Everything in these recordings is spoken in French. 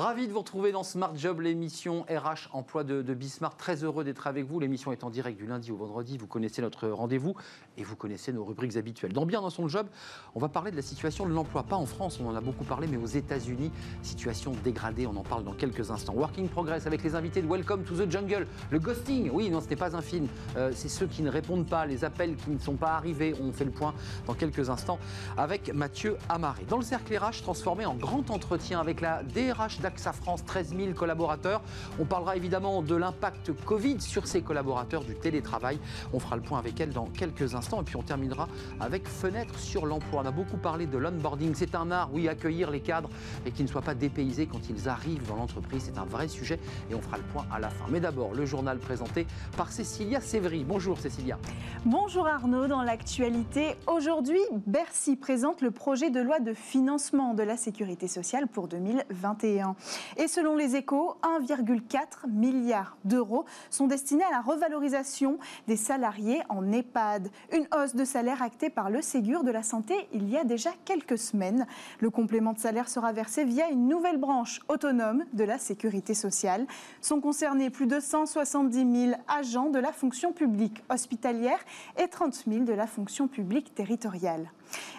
Ravi de vous retrouver dans Smart Job, l'émission RH Emploi de, de Bismarck. Très heureux d'être avec vous. L'émission est en direct du lundi au vendredi. Vous connaissez notre rendez-vous et vous connaissez nos rubriques habituelles. Dans Bien dans son job, on va parler de la situation de l'emploi. Pas en France, on en a beaucoup parlé, mais aux États-Unis, situation dégradée. On en parle dans quelques instants. Working Progress avec les invités de Welcome to the Jungle. Le ghosting, oui, non, ce n'est pas un film. Euh, c'est ceux qui ne répondent pas, les appels qui ne sont pas arrivés. On fait le point dans quelques instants avec Mathieu Amaré. Dans le cercle RH, transformé en grand entretien avec la DRH d'AXA France, 13 000 collaborateurs. On parlera évidemment de l'impact Covid sur ses collaborateurs, du télétravail. On fera le point avec elle dans quelques instants. Et puis on terminera avec Fenêtre sur l'emploi. On a beaucoup parlé de l'onboarding. C'est un art, oui, accueillir les cadres et qui ne soient pas dépaysés quand ils arrivent dans l'entreprise. C'est un vrai sujet et on fera le point à la fin. Mais d'abord, le journal présenté par Cécilia Sévry. Bonjour Cécilia. Bonjour Arnaud. Dans l'actualité, aujourd'hui, Bercy présente le projet de loi de financement de la sécurité sociale pour 2021. Et selon les échos, 1,4 milliard d'euros sont destinés à la revalorisation des salariés en EHPAD. Une hausse de salaire actée par le Ségur de la Santé il y a déjà quelques semaines. Le complément de salaire sera versé via une nouvelle branche autonome de la sécurité sociale. Sont concernés plus de 170 000 agents de la fonction publique hospitalière et 30 000 de la fonction publique territoriale.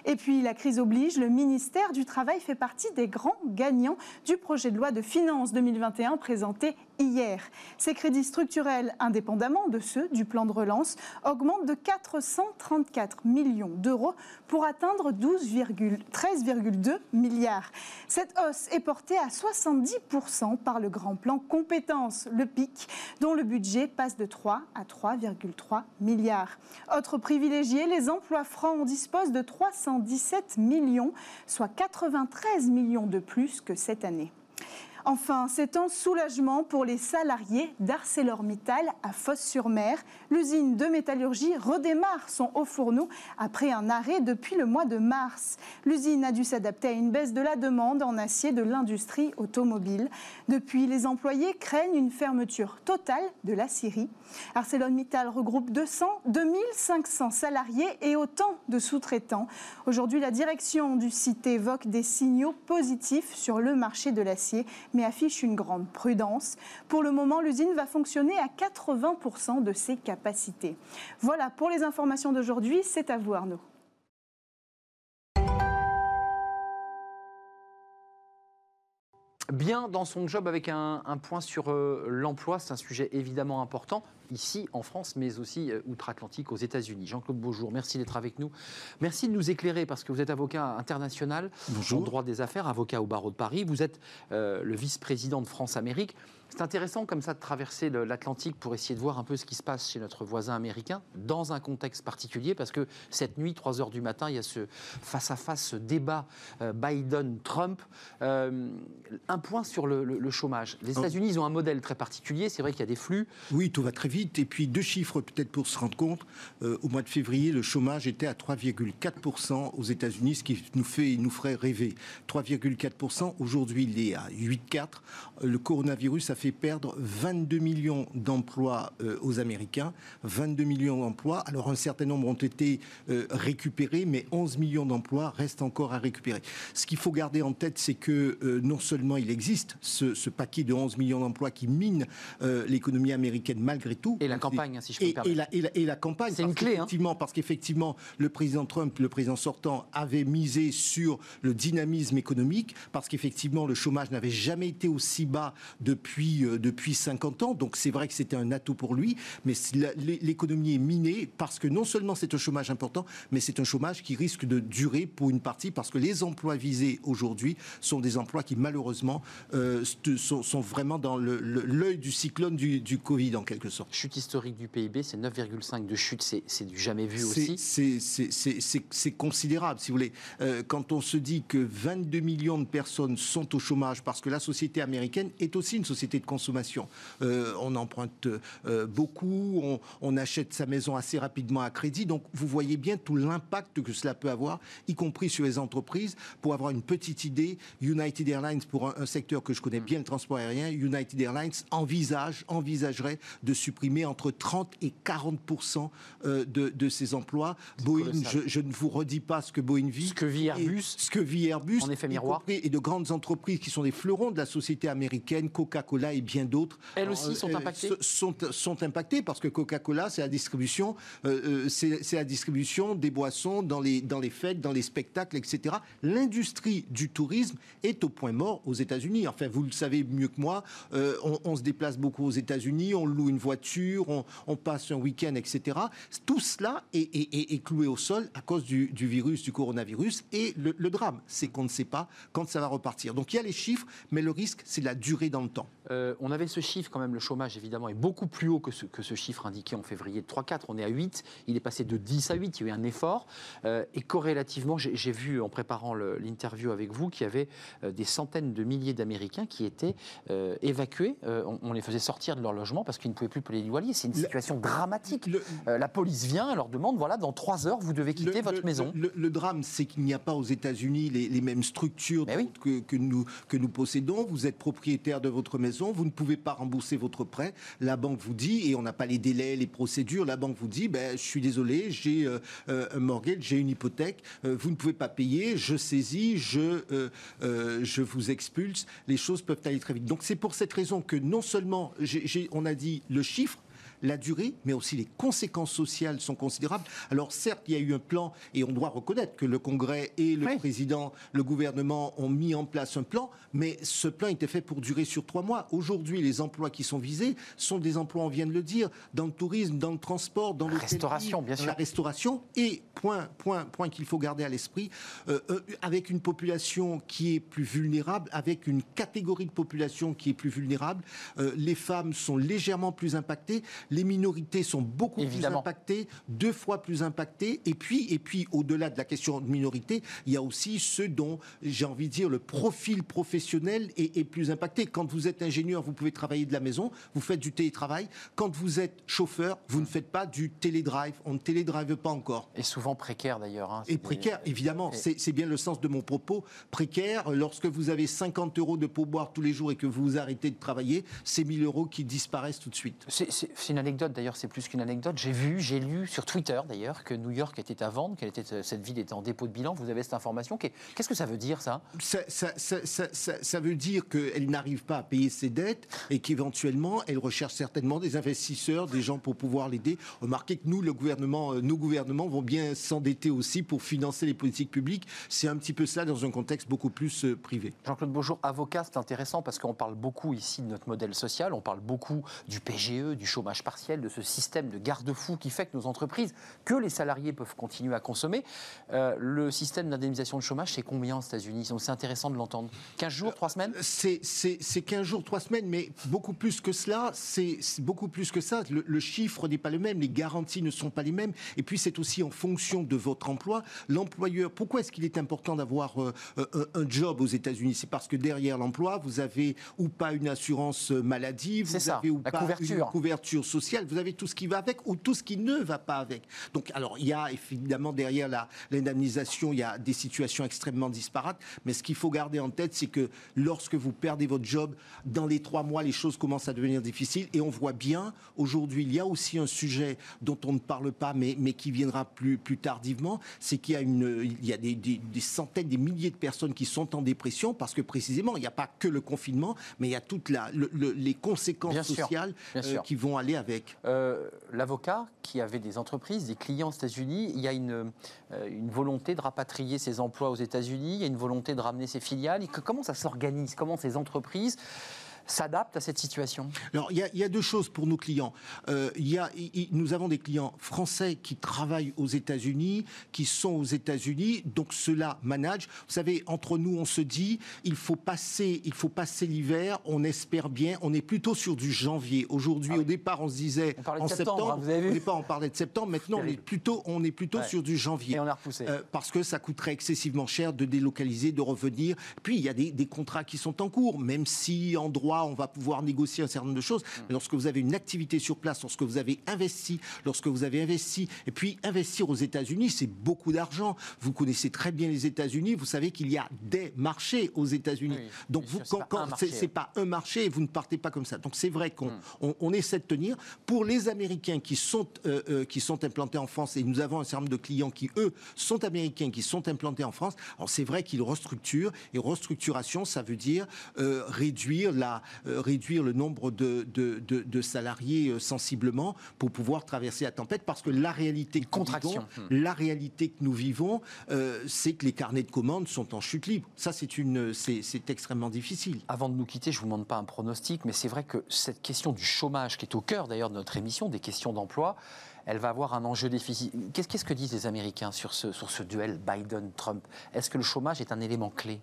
Et puis la crise oblige, le ministère du Travail fait partie des grands gagnants du projet de loi de finances 2021 présenté hier. Ces crédits structurels, indépendamment de ceux du plan de relance, augmentent de 434 millions d'euros pour atteindre 13,2 milliards. Cette hausse est portée à 70% par le grand plan compétences, le PIC, dont le budget passe de 3 à 3,3 milliards. Autre privilégié, les emplois francs disposent de 317 millions, soit 93 millions de plus que cette année. Enfin, c'est un soulagement pour les salariés d'ArcelorMittal à Fos-sur-Mer. L'usine de métallurgie redémarre son haut fourneau après un arrêt depuis le mois de mars. L'usine a dû s'adapter à une baisse de la demande en acier de l'industrie automobile. Depuis, les employés craignent une fermeture totale de la Syrie. ArcelorMittal regroupe 200, 2500 salariés et autant de sous-traitants. Aujourd'hui, la direction du site évoque des signaux positifs sur le marché de l'acier mais affiche une grande prudence. Pour le moment, l'usine va fonctionner à 80% de ses capacités. Voilà pour les informations d'aujourd'hui. C'est à vous, Arnaud. Bien dans son job avec un, point sur euh, l'emploi, c'est un sujet évidemment important ici en France, mais aussi euh, outre-Atlantique aux États-Unis. Jean-Claude Beaujour, merci d'être avec nous. Merci de nous éclairer parce que vous êtes avocat international en droit des affaires, avocat au barreau de Paris. Vous êtes euh, le vice-président de France-Amérique. C'est intéressant comme ça de traverser l'Atlantique pour essayer de voir un peu ce qui se passe chez notre voisin américain dans un contexte particulier parce que cette nuit, 3 heures du matin, il y a ce face-à-face, ce débat euh, Biden-Trump. un point sur le, chômage. Les oh. États-Unis, ils ont un modèle très particulier. C'est vrai qu'il y a des flux. Oui, tout va très vite et puis deux chiffres peut-être pour se rendre compte. Euh, au mois de février, le chômage était à 3,4% aux États-Unis, ce qui nous, fait, nous ferait rêver. 3,4%. Aujourd'hui, il est à 8,4%. Euh, le coronavirus a fait perdre 22 millions d'emplois euh, aux Américains. 22 millions d'emplois. Alors un certain nombre ont été récupérés, mais 11 millions d'emplois restent encore à récupérer. Ce qu'il faut garder en tête, c'est que non seulement il existe ce, ce, paquet de 11 millions d'emplois qui mine l'économie américaine malgré tout, et la campagne, hein, si je peux et, et, la, et, la, campagne. C'est une clé. Hein. Effectivement, parce qu'effectivement, le président Trump, le président sortant, avait misé sur le dynamisme économique, parce qu'effectivement, le chômage n'avait jamais été aussi bas depuis, euh, depuis 50 ans. Donc c'est vrai que c'était un atout pour lui, mais l'économie est minée parce que non seulement c'est un chômage important, mais c'est un chômage qui risque de durer pour une partie, parce que les emplois visés aujourd'hui sont des emplois qui malheureusement euh, sont, sont, vraiment dans l'œil du cyclone du, du Covid en quelque sorte chute historique du PIB, c'est 9,5 de chute, c'est du jamais vu aussi. C'est considérable, si vous voulez. Euh, quand on se dit que 22 millions de personnes sont au chômage parce que la société américaine est aussi une société de consommation. Euh, on emprunte euh, beaucoup, on, achète sa maison assez rapidement à crédit, donc vous voyez bien tout l'impact que cela peut avoir, y compris sur les entreprises. Pour avoir une petite idée, United Airlines, pour un, un secteur que je connais bien, le transport aérien, United Airlines envisage, envisagerait de supprimer supprimer entre 30 et 40 de, de ses emplois. Boeing, je, ne vous redis pas ce que Boeing vit. Ce que vit Airbus. Ce que vit Airbus. En effet miroir. Et de grandes entreprises qui sont des fleurons de la société américaine, Coca-Cola et bien d'autres. Elles aussi sont impactées sont, sont impactées parce que Coca-Cola, c'est la distribution, c'est la distribution des boissons dans les, dans les fêtes, dans les spectacles, etc. L'industrie du tourisme est au point mort aux États-Unis. Enfin, vous le savez mieux que moi, euh, on, se déplace beaucoup aux États-Unis, on loue une voiture, on, passe un week-end, etc. Tout cela est, cloué au sol à cause du, virus, du coronavirus. Et le, drame, c'est qu'on ne sait pas quand ça va repartir. Donc il y a les chiffres, mais le risque, c'est la durée dans le temps. Euh, on avait ce chiffre quand même, le chômage évidemment est beaucoup plus haut que ce, chiffre indiqué en février de 3-4. On est à 8, il est passé de 10 à 8, il y a eu un effort. Euh, et corrélativement, j'ai vu en préparant l'interview avec vous qu'il y avait euh, des centaines de milliers d'Américains qui étaient évacués. On, les faisait sortir de leur logement parce qu'ils ne pouvaient plus payer C'est une situation dramatique. la police vient, leur demande voilà, dans trois heures, vous devez quitter votre maison. Le, drame, c'est qu'il n'y a pas aux États-Unis les, mêmes structures que, que, nous, que nous possédons. Vous êtes propriétaire de votre maison, vous ne pouvez pas rembourser votre prêt. La banque vous dit, et on n'a pas les délais, les procédures, la banque vous dit ben, je suis désolé, j'ai un mortgage, j'ai une hypothèque, euh, vous ne pouvez pas payer, je saisis, je, euh, euh, je vous expulse. Les choses peuvent aller très vite. Donc c'est pour cette raison que non seulement on a dit le chiffre, la durée, mais aussi les conséquences sociales sont considérables. Alors certes, il y a eu un plan, et on doit reconnaître que le Congrès et le président, le gouvernement ont mis en place un plan, mais ce plan était fait pour durer sur trois mois. Aujourd'hui, les emplois qui sont visés sont des emplois, on vient de le dire, dans le tourisme, dans le transport, dans la restauration, bien sûr. la restauration, et point, point, point qu'il faut garder à l'esprit, euh, euh, avec une population qui est plus vulnérable, avec une catégorie de population qui est plus vulnérable, euh, les femmes sont légèrement plus impactées les minorités sont beaucoup plus impactées, deux fois plus impactées. Et puis, et puis au-delà de la question de minorité, il y a aussi ceux dont, j'ai envie de dire, le profil professionnel est, plus impacté. Quand vous êtes ingénieur, vous pouvez travailler de la maison, vous faites du télétravail. Quand vous êtes chauffeur, vous ne faites pas du télédrive. On ne télédrive pas encore. Et souvent précaire d'ailleurs. Hein. et précaire, évidemment. C'est bien le sens de mon propos. Précaire, lorsque vous avez 50 euros de pourboire tous les jours et que vous arrêtez de travailler, c'est 1000 euros qui disparaissent tout de suite. C'est anecdote, d'ailleurs, c'est plus qu'une anecdote. J'ai vu, j'ai lu sur Twitter, d'ailleurs, que New York était à vendre, qu'elle était, cette ville était en dépôt de bilan. Vous avez cette information. Qu'est-ce que ça veut dire, ça? Ça, ça, ça, ça, veut dire qu'elle n'arrive pas à payer ses dettes et qu'éventuellement, elle recherche certainement des investisseurs, des gens pour pouvoir l'aider. Remarquez que nous, le gouvernement, euh, nos gouvernements vont bien s'endetter aussi pour financer les politiques publiques. C'est un petit peu ça dans un contexte beaucoup plus euh, privé. Jean-Claude Beaujour, avocat, c'est intéressant parce qu'on parle beaucoup ici de notre modèle social, on parle beaucoup du PGE, du chômage partiel, de ce système de garde-fou qui fait que nos entreprises, que les salariés peuvent continuer à consommer. Euh, le système d'indemnisation de chômage, c'est combien aux États-Unis? C'est intéressant de l'entendre. 15 jours, 3 semaines? C'est 15 jours, 3 semaines, mais beaucoup plus que cela. C'est beaucoup plus que ça. Le, chiffre n'est pas le même, les garanties ne sont pas les mêmes. Et puis c'est aussi en fonction de votre emploi. L'employeur, pourquoi est-ce qu'il est important d'avoir euh, un, job aux États-Unis? C'est parce que derrière l'emploi, vous avez ou pas une assurance maladie, vous avez ou pas une couverture sociale vous avez tout ce qui va avec ou tout ce qui ne va pas avec. Donc, alors, il y a évidemment derrière l'indemnisation, il y a des situations extrêmement disparates, mais ce qu'il faut garder en tête, c'est que lorsque vous perdez votre job, dans les trois mois, les choses commencent à devenir difficiles et on voit bien, aujourd'hui, il y a aussi un sujet dont on ne parle pas, mais, mais qui viendra plus, plus tardivement, c'est qu'il y a, une, il y a des, des, centaines, des milliers de personnes qui sont en dépression parce que précisément, il n'y a pas que le confinement, mais il y a toutes les conséquences sociales euh, qui vont aller avec. Euh, l'avocat qui avait des entreprises, des clients aux États-Unis, il y a une, euh, une volonté de rapatrier ses emplois aux États-Unis, il y a une volonté de ramener ses filiales. Comment ça s'organise? Comment ces entreprises s'adapte à cette situation? Alors, il y, a deux choses pour nos clients. Euh, y a, nous avons des clients français qui travaillent aux États-Unis, qui sont aux États-Unis, donc cela manage. Vous savez, entre nous, on se dit, il faut passer, il faut passer l'hiver. On espère bien. On est plutôt sur du janvier. Aujourd'hui, ah au départ, on se disait en septembre. vous avez vu au départ, on parlait de septembre. Maintenant, on est plutôt, on est plutôt sur du janvier. Et on a repoussé. Euh, parce que ça coûterait excessivement cher de délocaliser, de revenir. Puis il y a des, des contrats qui sont en cours, même si en droit on va pouvoir négocier un certain nombre de choses. Mm. Mais lorsque vous avez une activité sur place, lorsque vous avez investi, lorsque vous avez investi, et puis investir aux États-Unis, c'est beaucoup d'argent. Vous connaissez très bien les États-Unis, vous savez qu'il y a des marchés aux États-Unis. Donc vous, quand, c'est pas, un marché, vous ne partez pas comme ça. Donc c'est vrai qu'on mm. on, essaie de tenir. Pour les Américains qui sont euh, euh, qui sont implantés en France, et nous avons un certain nombre de clients qui eux sont américains, qui sont implantés en France. Alors c'est vrai qu'ils restructurent et restructuration, ça veut dire euh, réduire la réduire le nombre de, de, de, salariés sensiblement pour pouvoir traverser la tempête, parce que la réalité contraction, hmm. la réalité que nous vivons, c'est que les carnets de commandes sont en chute libre. Ça c'est une c'est extrêmement difficile. Avant de nous quitter, je vous demande pas un pronostic, mais c'est vrai que cette question du chômage, qui est au cœur d'ailleurs de notre émission, des questions d'emploi, elle va avoir un enjeu déficit. Qu'est-ce que disent les Américains sur ce, sur ce duel Biden-Trump? Est-ce que le chômage est un élément clé?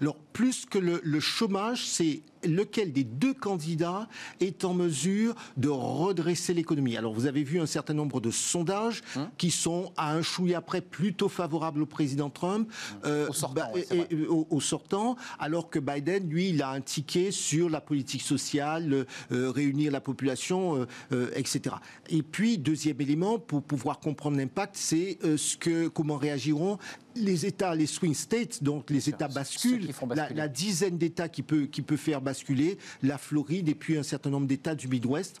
Alors, plus que le, chômage, c'est lequel des deux candidats est en mesure de redresser l'économie. Alors, vous avez vu un certain nombre de sondages hum. qui sont à un chouïa après plutôt favorables au président Trump, hum. euh, bah, au, sortant, alors que Biden, lui, il a un ticket sur la politique sociale, euh, réunir la population, euh, etc. Et puis, deuxième élément, pour pouvoir comprendre l'impact, c'est ce que, comment réagiront les États, les swing states, donc les États basculent, la, dizaine d'États qui peut, qui peut faire basculer, la Floride et puis un certain nombre d'États du Midwest.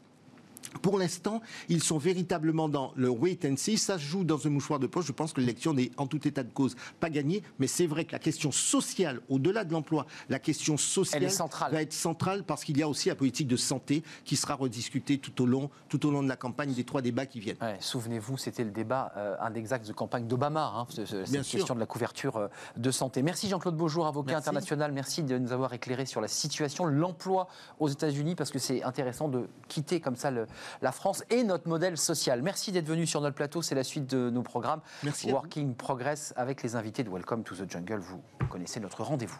Pour l'instant, ils sont véritablement dans le wait and see. Ça se joue dans un mouchoir de poche. Je pense que l'élection n'est en tout état de cause pas gagnée. Mais c'est vrai que la question sociale, au-delà de l'emploi, la question sociale va être centrale parce qu'il y a aussi la politique de santé qui sera rediscutée tout au long, tout au long de la campagne des trois débats qui viennent. Souvenez-vous, c'était le débat, euh, un des axes de campagne d'Obama, hein, cette question de la couverture euh, de santé. Merci Jean-Claude Beaujour, avocat international. Merci de nous avoir éclairé sur la situation, l'emploi aux États-Unis, parce que c'est intéressant de quitter comme ça le, la France et notre modèle social. Merci d'être venu sur notre plateau. C'est la suite de nos programmes. Merci. Working Progress avec les invités de Welcome to the Jungle. Vous connaissez notre rendez-vous.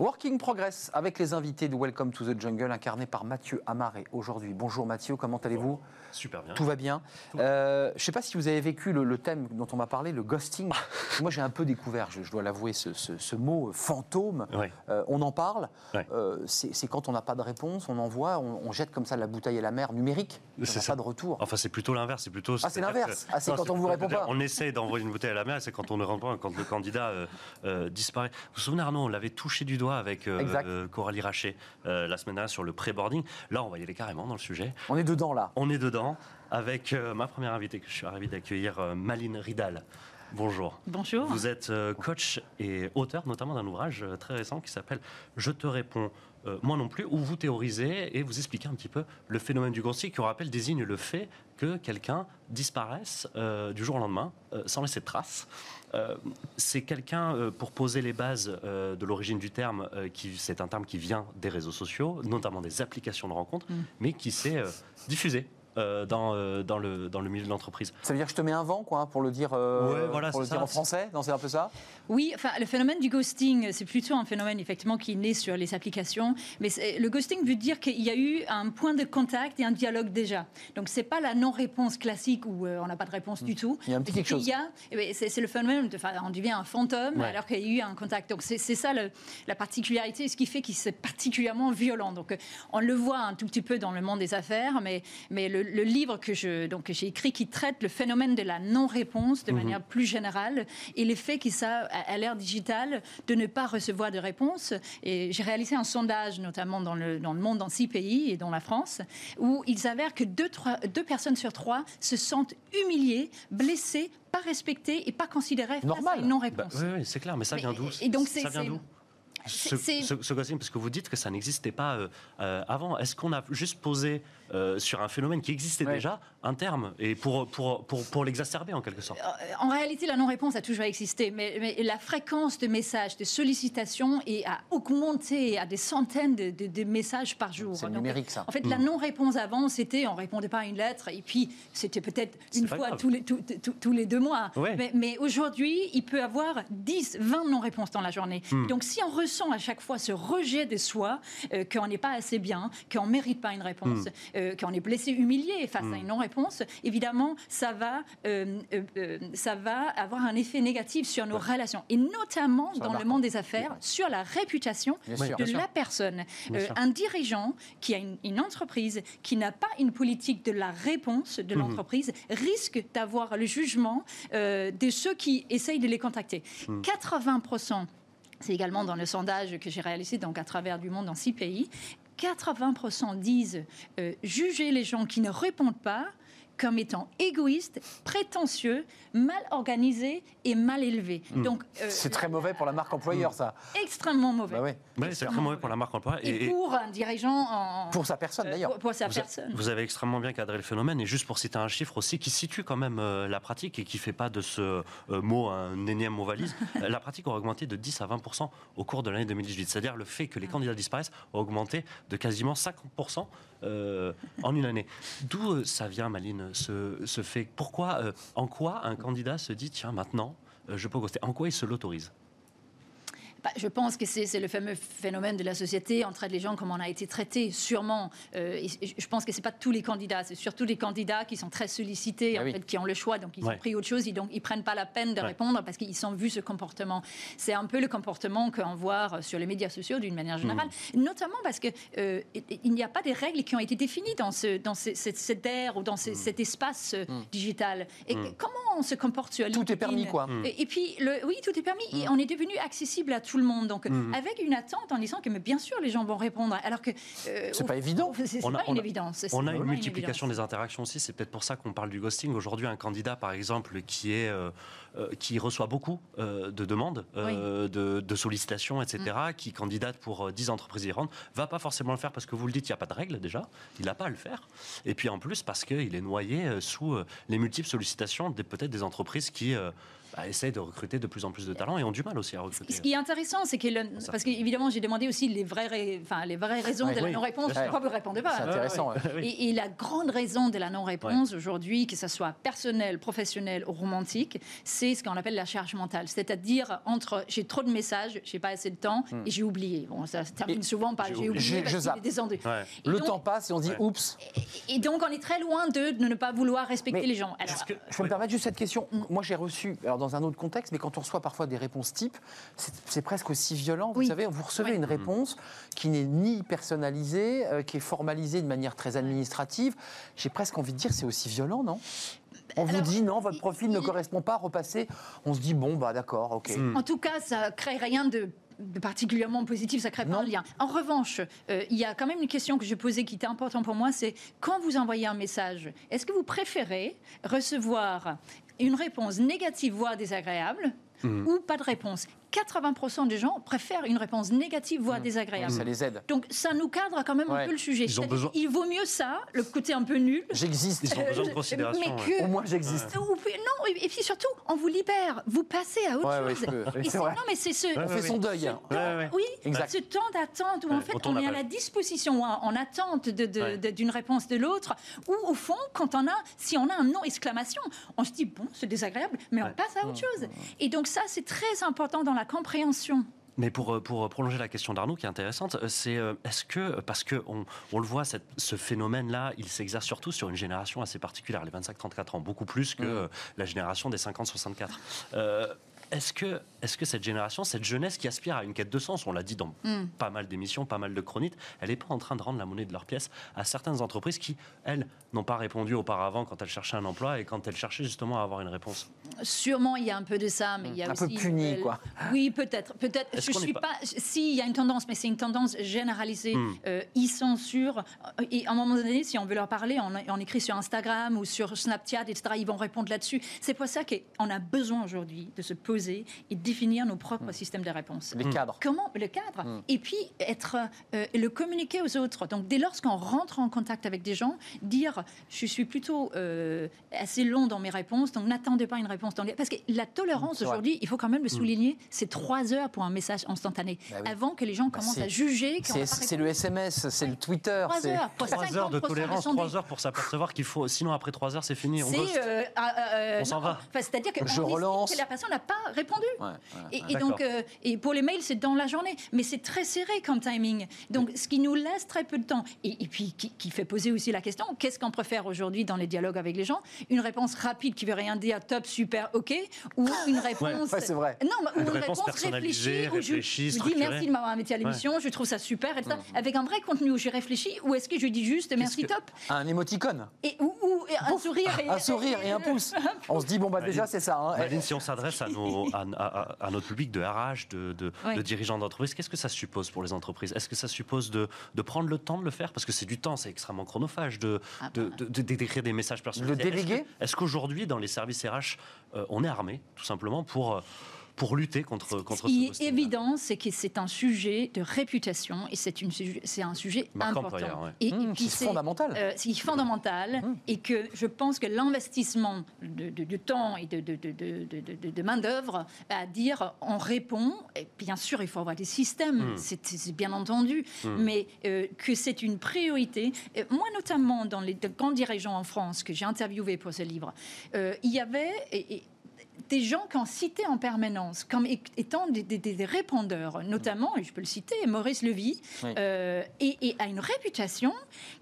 Working Progress avec les invités de Welcome to the Jungle incarnés par Mathieu Amaré aujourd'hui. Bonjour Mathieu, comment allez-vous Super bien. Tout va bien. Euh, je ne sais pas si vous avez vécu le, thème dont on m'a parlé, le ghosting. Moi, j'ai un peu découvert, je, dois l'avouer, ce, mot euh, fantôme. Euh, on en parle. c'est quand on n'a pas de réponse, on envoie, on, on, jette comme ça la bouteille à la mer numérique. N'a pas de retour. Enfin, c'est plutôt l'inverse. C'est plutôt. Ah, c'est l'inverse. Ah, c'est quand on vous répond pas. On essaie d'envoyer une bouteille à la mer, c'est quand on ne répond pas, quand le candidat disparaît. Vous vous souvenez, Arnaud, on l'avait touché du doigt avec Coralie Rachet la semaine dernière sur le pré-boarding. Là, on va y aller carrément dans le sujet. On est dedans, là. On est dedans avec euh, ma première invitée que je suis ravi d'accueillir, euh, Maline Ridal. Bonjour. Bonjour. Vous êtes euh, coach et auteur notamment d'un ouvrage très récent qui s'appelle Je te réponds moi non plus, où vous théorisez et vous expliquez un petit peu le phénomène du ghosting qui, on rappelle, désigne le fait que quelqu'un disparaisse du jour au lendemain sans laisser de traces. C'est quelqu'un, pour poser les bases de l'origine du terme, qui c'est un terme qui vient des réseaux sociaux, notamment des applications de rencontres, mm. mais qui s'est diffusé euh, dans, euh, dans, le, dans le milieu de l'entreprise. Ça veut dire que je te mets un vent, quoi, pour le dire, euh, voilà, pour le dire en français? C'est un peu ça? Oui, enfin, le phénomène du ghosting, c'est plutôt un phénomène effectivement qui naît sur les applications. Mais le ghosting veut dire qu'il y a eu un point de contact et un dialogue déjà. Donc, c'est pas la non-réponse classique où on n'a pas de réponse du tout. Il y a un petit quelque chose. Eh ben, c'est le phénomène, de, on devient un fantôme alors qu'il y a eu un contact. Donc, c'est ça la particularité, ce qui fait qu'il c'est particulièrement violent. Donc, on le voit un tout petit peu dans le monde des affaires, mais, mais le, le, livre que je, donc, j'ai écrit qui traite le phénomène de la non-réponse de mhm. manière plus générale et l'effet que ça à l'ère digitale de ne pas recevoir de réponse. Et j'ai réalisé un sondage, notamment dans le, dans le monde, dans six pays et dans la France, où il s'avère que deux, trois, deux personnes sur trois se sentent humiliées, blessées, pas respectées et pas considérées face à une non-réponse. Bah, oui, c'est clair, mais ça vient d'où? Et donc ça vient d'où? ce, ce, parce que vous dites que ça n'existait pas euh, euh, avant. Est-ce qu'on a juste posé euh, sur un phénomène qui existait déjà un terme et pour, pour, pour, pour l'exacerber en quelque sorte En réalité, la non-réponse a toujours existé, mais, mais, la fréquence de messages, de sollicitations est à augmenter à des centaines de, de, messages par jour. C'est numérique ça. En fait, la hmm. non-réponse avant, c'était on répondait pas à une lettre et puis c'était peut-être une fois tous les, tous les deux mois. Mais, mais aujourd'hui, il peut avoir 10, 20 non-réponses dans la journée. Hmm. Donc si on ressent à chaque fois ce rejet de soi, euh, qu'on n'est pas assez bien, qu'on ne mérite pas une réponse, Hmm. euh, qu'on est blessé, humilié face à une non-réponse, évidemment, ça va, euh, euh, euh, ça va avoir un effet négatif sur nos relations, et notamment dans le monde des affaires, sur la réputation Bien de sûr. la personne. Euh, un dirigeant qui a une, une entreprise qui n'a pas une politique de la réponse de Mhm. l'entreprise risque d'avoir le jugement euh, de ceux qui essayent de les contacter. Mhm. 80%, c'est également dans le sondage que j'ai réalisé donc à travers du monde dans six pays, 80% disent euh, juger les gens qui ne répondent pas comme étant égoïstes, prétentieux, mal organisés et mal élevés. Donc, euh, C'est très mauvais pour la marque employeur, ça. extrêmement mauvais. Bah ouais. Ouais, c'est très mauvais pour la marque emploi. Et, pour un dirigeant en... Pour sa personne, euh, d'ailleurs. pour, pour sa Vous, a- personne. vous avez extrêmement bien cadré le phénomène et juste pour citer un chiffre aussi qui situe quand même euh, la pratique et qui fait pas de ce euh, mot un énième mot valise, la pratique aura augmenté de 10 à 20 au cours de l'année 2018. C'est-à-dire le fait que les candidats disparaissent a augmenté de quasiment 50 euh, en une année. D'où euh, ça vient, Maline, ce, ce fait? Pourquoi, euh, en quoi un candidat se dit tiens maintenant je peux ghoster En quoi il se l'autorise? Bah, je pense que c'est le fameux phénomène de la société. On traite les gens comme on a été traité, sûrement. Euh, et et je pense que c'est pas tous les candidats. C'est surtout les candidats qui sont très sollicités, Ah en oui. fait, qui ont le choix. Donc, ils Ouais. ont pris autre chose. Et donc, ils prennent pas la peine de Ouais. répondre parce qu'ils ont vu ce comportement. C'est un peu le comportement qu'on voit sur les médias sociaux d'une manière générale. Mmh. Notamment parce que euh, il n'y a pas des règles qui ont été définies dans, ce, dans ce- cette, cette ère ou dans Mmh. ce- cet espace euh, digital. Et comment on se comporte sur Tout est LinkedIn permis, quoi. et, et puis, le, oui, tout est permis. Et on est devenu accessible à tout le monde. Donc, avec une attente en disant que, mais bien sûr, les gens vont répondre. Alors que. euh, C'est pas évident. C'est c'est On a- pas on une a- évidence. On a une multiplication des interactions aussi. C'est peut-être pour ça qu'on parle du ghosting. Aujourd'hui, un candidat, par exemple, qui, est, euh, euh, qui reçoit beaucoup euh, de demandes, euh, de, de sollicitations, etc., Mm. qui candidate pour euh, 10 entreprises différentes, va pas forcément le faire parce que vous le dites, il n'y a pas de règle déjà. Il n'a pas à le faire. Et puis en plus, parce qu'il est noyé sous les multiples sollicitations des- peut-être des entreprises qui euh, bah, essayent de recruter de plus en plus de talents et ont du mal aussi à recruter. Ce qui est intéressant, c'est que, le- Ça. parce qu'évidemment, j'ai demandé aussi les vraies, ra- enfin, les vraies raisons Ouais. de la Oui, non-réponse. Pourquoi vous ne répondez pas? C'est intéressant. ouais. Et, et la grande raison de la non-réponse aujourd'hui, que ce soit personnelle, professionnelle ou romantique, c'est ce qu'on appelle la charge mentale. C'est-à-dire entre j'ai trop de messages, j'ai pas assez de temps et j'ai oublié. Bon, ça se termine Hmm. Et souvent par j'ai oublié. oublié parce je est descendu. Le donc- temps passe et on se dit Ouais. oups. Et donc, on est très loin de, de ne pas vouloir respecter Mais les gens. Alors, que- Je peux me permettre juste cette question. Moi, j'ai reçu, alors dans un autre contexte, mais quand on reçoit parfois des réponses types, c'est presque aussi violent. Vous Oui. savez, vous recevez une réponse qui n'est ni personnalisée, euh, qui est formalisée de manière très administrative. J'ai presque envie de dire, c'est aussi violent, non? On vous dit non, votre il- profil ne il- correspond pas, repassez. On se dit bon, bah d'accord, ok. Hmm. En tout cas, ça crée rien de de particulièrement positif, ça crée pas un lien. En revanche, euh, il y a quand même une question que je posais qui était importante pour moi, c'est quand vous envoyez un message, est-ce que vous préférez recevoir une réponse négative, voire désagréable, Hmm. ou pas de réponse 80% des gens préfèrent une réponse négative, voire désagréable. Ça les aide. Donc ça nous cadre quand même Ouais. un peu le sujet. Ils ont besoin- Il vaut mieux ça, le côté un peu nul. J'existe. Ils ont besoin de euh, considération. mais ouais. que- Au moins, j'existe. Ou puis- non, et puis surtout, on vous libère, vous passez à autre Ouais, ouais, chose. Oui, Et vrai. non, mais c'est ce, On Ouais, fait ouais, son ouais. deuil. ce temps- Ouais, ouais. Oui, Exact. ce temps d'attente où en Ouais, fait on on est à la disposition, en attente de- de- Ouais. de- d'une réponse de l'autre, ou au fond, quand on a, si on a un non exclamation, on se dit bon, c'est désagréable, mais on passe à autre chose. Et donc ça, c'est très important dans la compréhension. Mais pour, euh, pour prolonger la question d'Arnaud, qui est intéressante, euh, c'est euh, est-ce que, parce qu'on on, le voit, cette- ce phénomène-là, il s'exerce surtout sur une génération assez particulière, les 25-34 ans, beaucoup plus que euh, la génération des 50-64. Euh, est-ce que, est que cette génération, cette jeunesse qui aspire à une quête de sens, on l'a dit dans Mm. pas mal d'émissions, pas mal de chroniques, elle n'est pas en train de rendre la monnaie de leur pièce à certaines entreprises qui, elles, n'ont pas répondu auparavant quand elles cherchaient un emploi et quand elles cherchaient justement à avoir une réponse Sûrement, il y a un peu de ça, mais il y a Un peu aussi puni, euh, quoi. Oui, peut-être, peut-être. Est-ce Je suis pas- pas. Si, il y a une tendance, mais c'est une tendance généralisée. Hmm. Euh, ils sont sur. Et à un moment donné, si on veut leur parler, on, on écrit sur Instagram ou sur Snapchat, etc. Ils vont répondre là-dessus. C'est pour ça qu'on a besoin aujourd'hui de se poser et définir nos propres systèmes de réponse. Les cadres. Comment le cadre et puis être euh, le communiquer aux autres. Donc dès lors qu'on rentre en contact avec des gens, dire je suis plutôt euh, assez long dans mes réponses, donc n'attendez pas une réponse dans les... parce que la tolérance aujourd'hui, il faut quand même le souligner, c'est trois heures pour un message instantané Bah oui. avant que les gens commencent c'est- à juger. C'est le SMS, c'est le Twitter. Trois c'est- heures. 3 heures de 50% tolérance. 3 heures pour s'apercevoir qu'il faut. Sinon, après 3 heures, c'est fini. On euh, On s'en va. enfin, C'est-à-dire que Je relance. que la personne n'a pas répondu. Ouais, ouais, Et, donc, euh, et pour les mails, c'est dans la journée. Mais c'est très serré comme timing. Donc, ce qui nous laisse très peu de temps. Et, et puis, qui, qui fait poser aussi la question qu'est-ce qu'on préfère aujourd'hui dans les dialogues avec les gens? Une réponse rapide qui veut rien dire, top, super, ok Ou une réponse. Ouais, c'est vrai. Non, mais- ou Une une réponse réfléchie, où je, dis merci de m'avoir invité à l'émission, je trouve ça super, et ça, Mmh. avec un vrai contenu où je réfléchis, ou est-ce que je dis juste merci, que- top? Un émoticône, et, ou, et un sourire. Et, un sourire et un pouce. On se dit, bon, bah déjà, c'est ça. hein. Si on s'adresse à, nos- à, à- à notre public de RH, de, de- Oui. de dirigeants d'entreprise, qu'est-ce que ça suppose pour les entreprises? Est-ce que ça suppose de, de prendre le temps de le faire? Parce que c'est du temps, c'est extrêmement chronophage de, Ah de, bah. de- de- d'écrire des messages personnels. Le déléguer Est-ce qu'aujourd'hui, dans les services RH, euh, on est armé, tout simplement, pour, euh, pour lutter contre, contre Ce qui ce est évident, c'est que c'est un sujet de réputation et c'est une sujet- c'est un sujet Marque important. ouais. Et, Mmh, puis c'est fondamental. euh, c'est fondamental Mmh. et que je pense que l'investissement de, de- de temps et de, de, de, de- de- de- de main-d'œuvre à dire on répond, et bien sûr, il faut avoir des systèmes, Mmh. c'est bien entendu, Mmh. mais euh, que c'est une priorité. Euh, moi, notamment, dans les grands dirigeants en France que j'ai interviewés pour ce livre, euh, il y avait. et- et des gens qu'on citait en permanence comme étant des, des- des répondeurs, notamment, et je peux le citer, Maurice Levy, Oui. euh, et, et a une réputation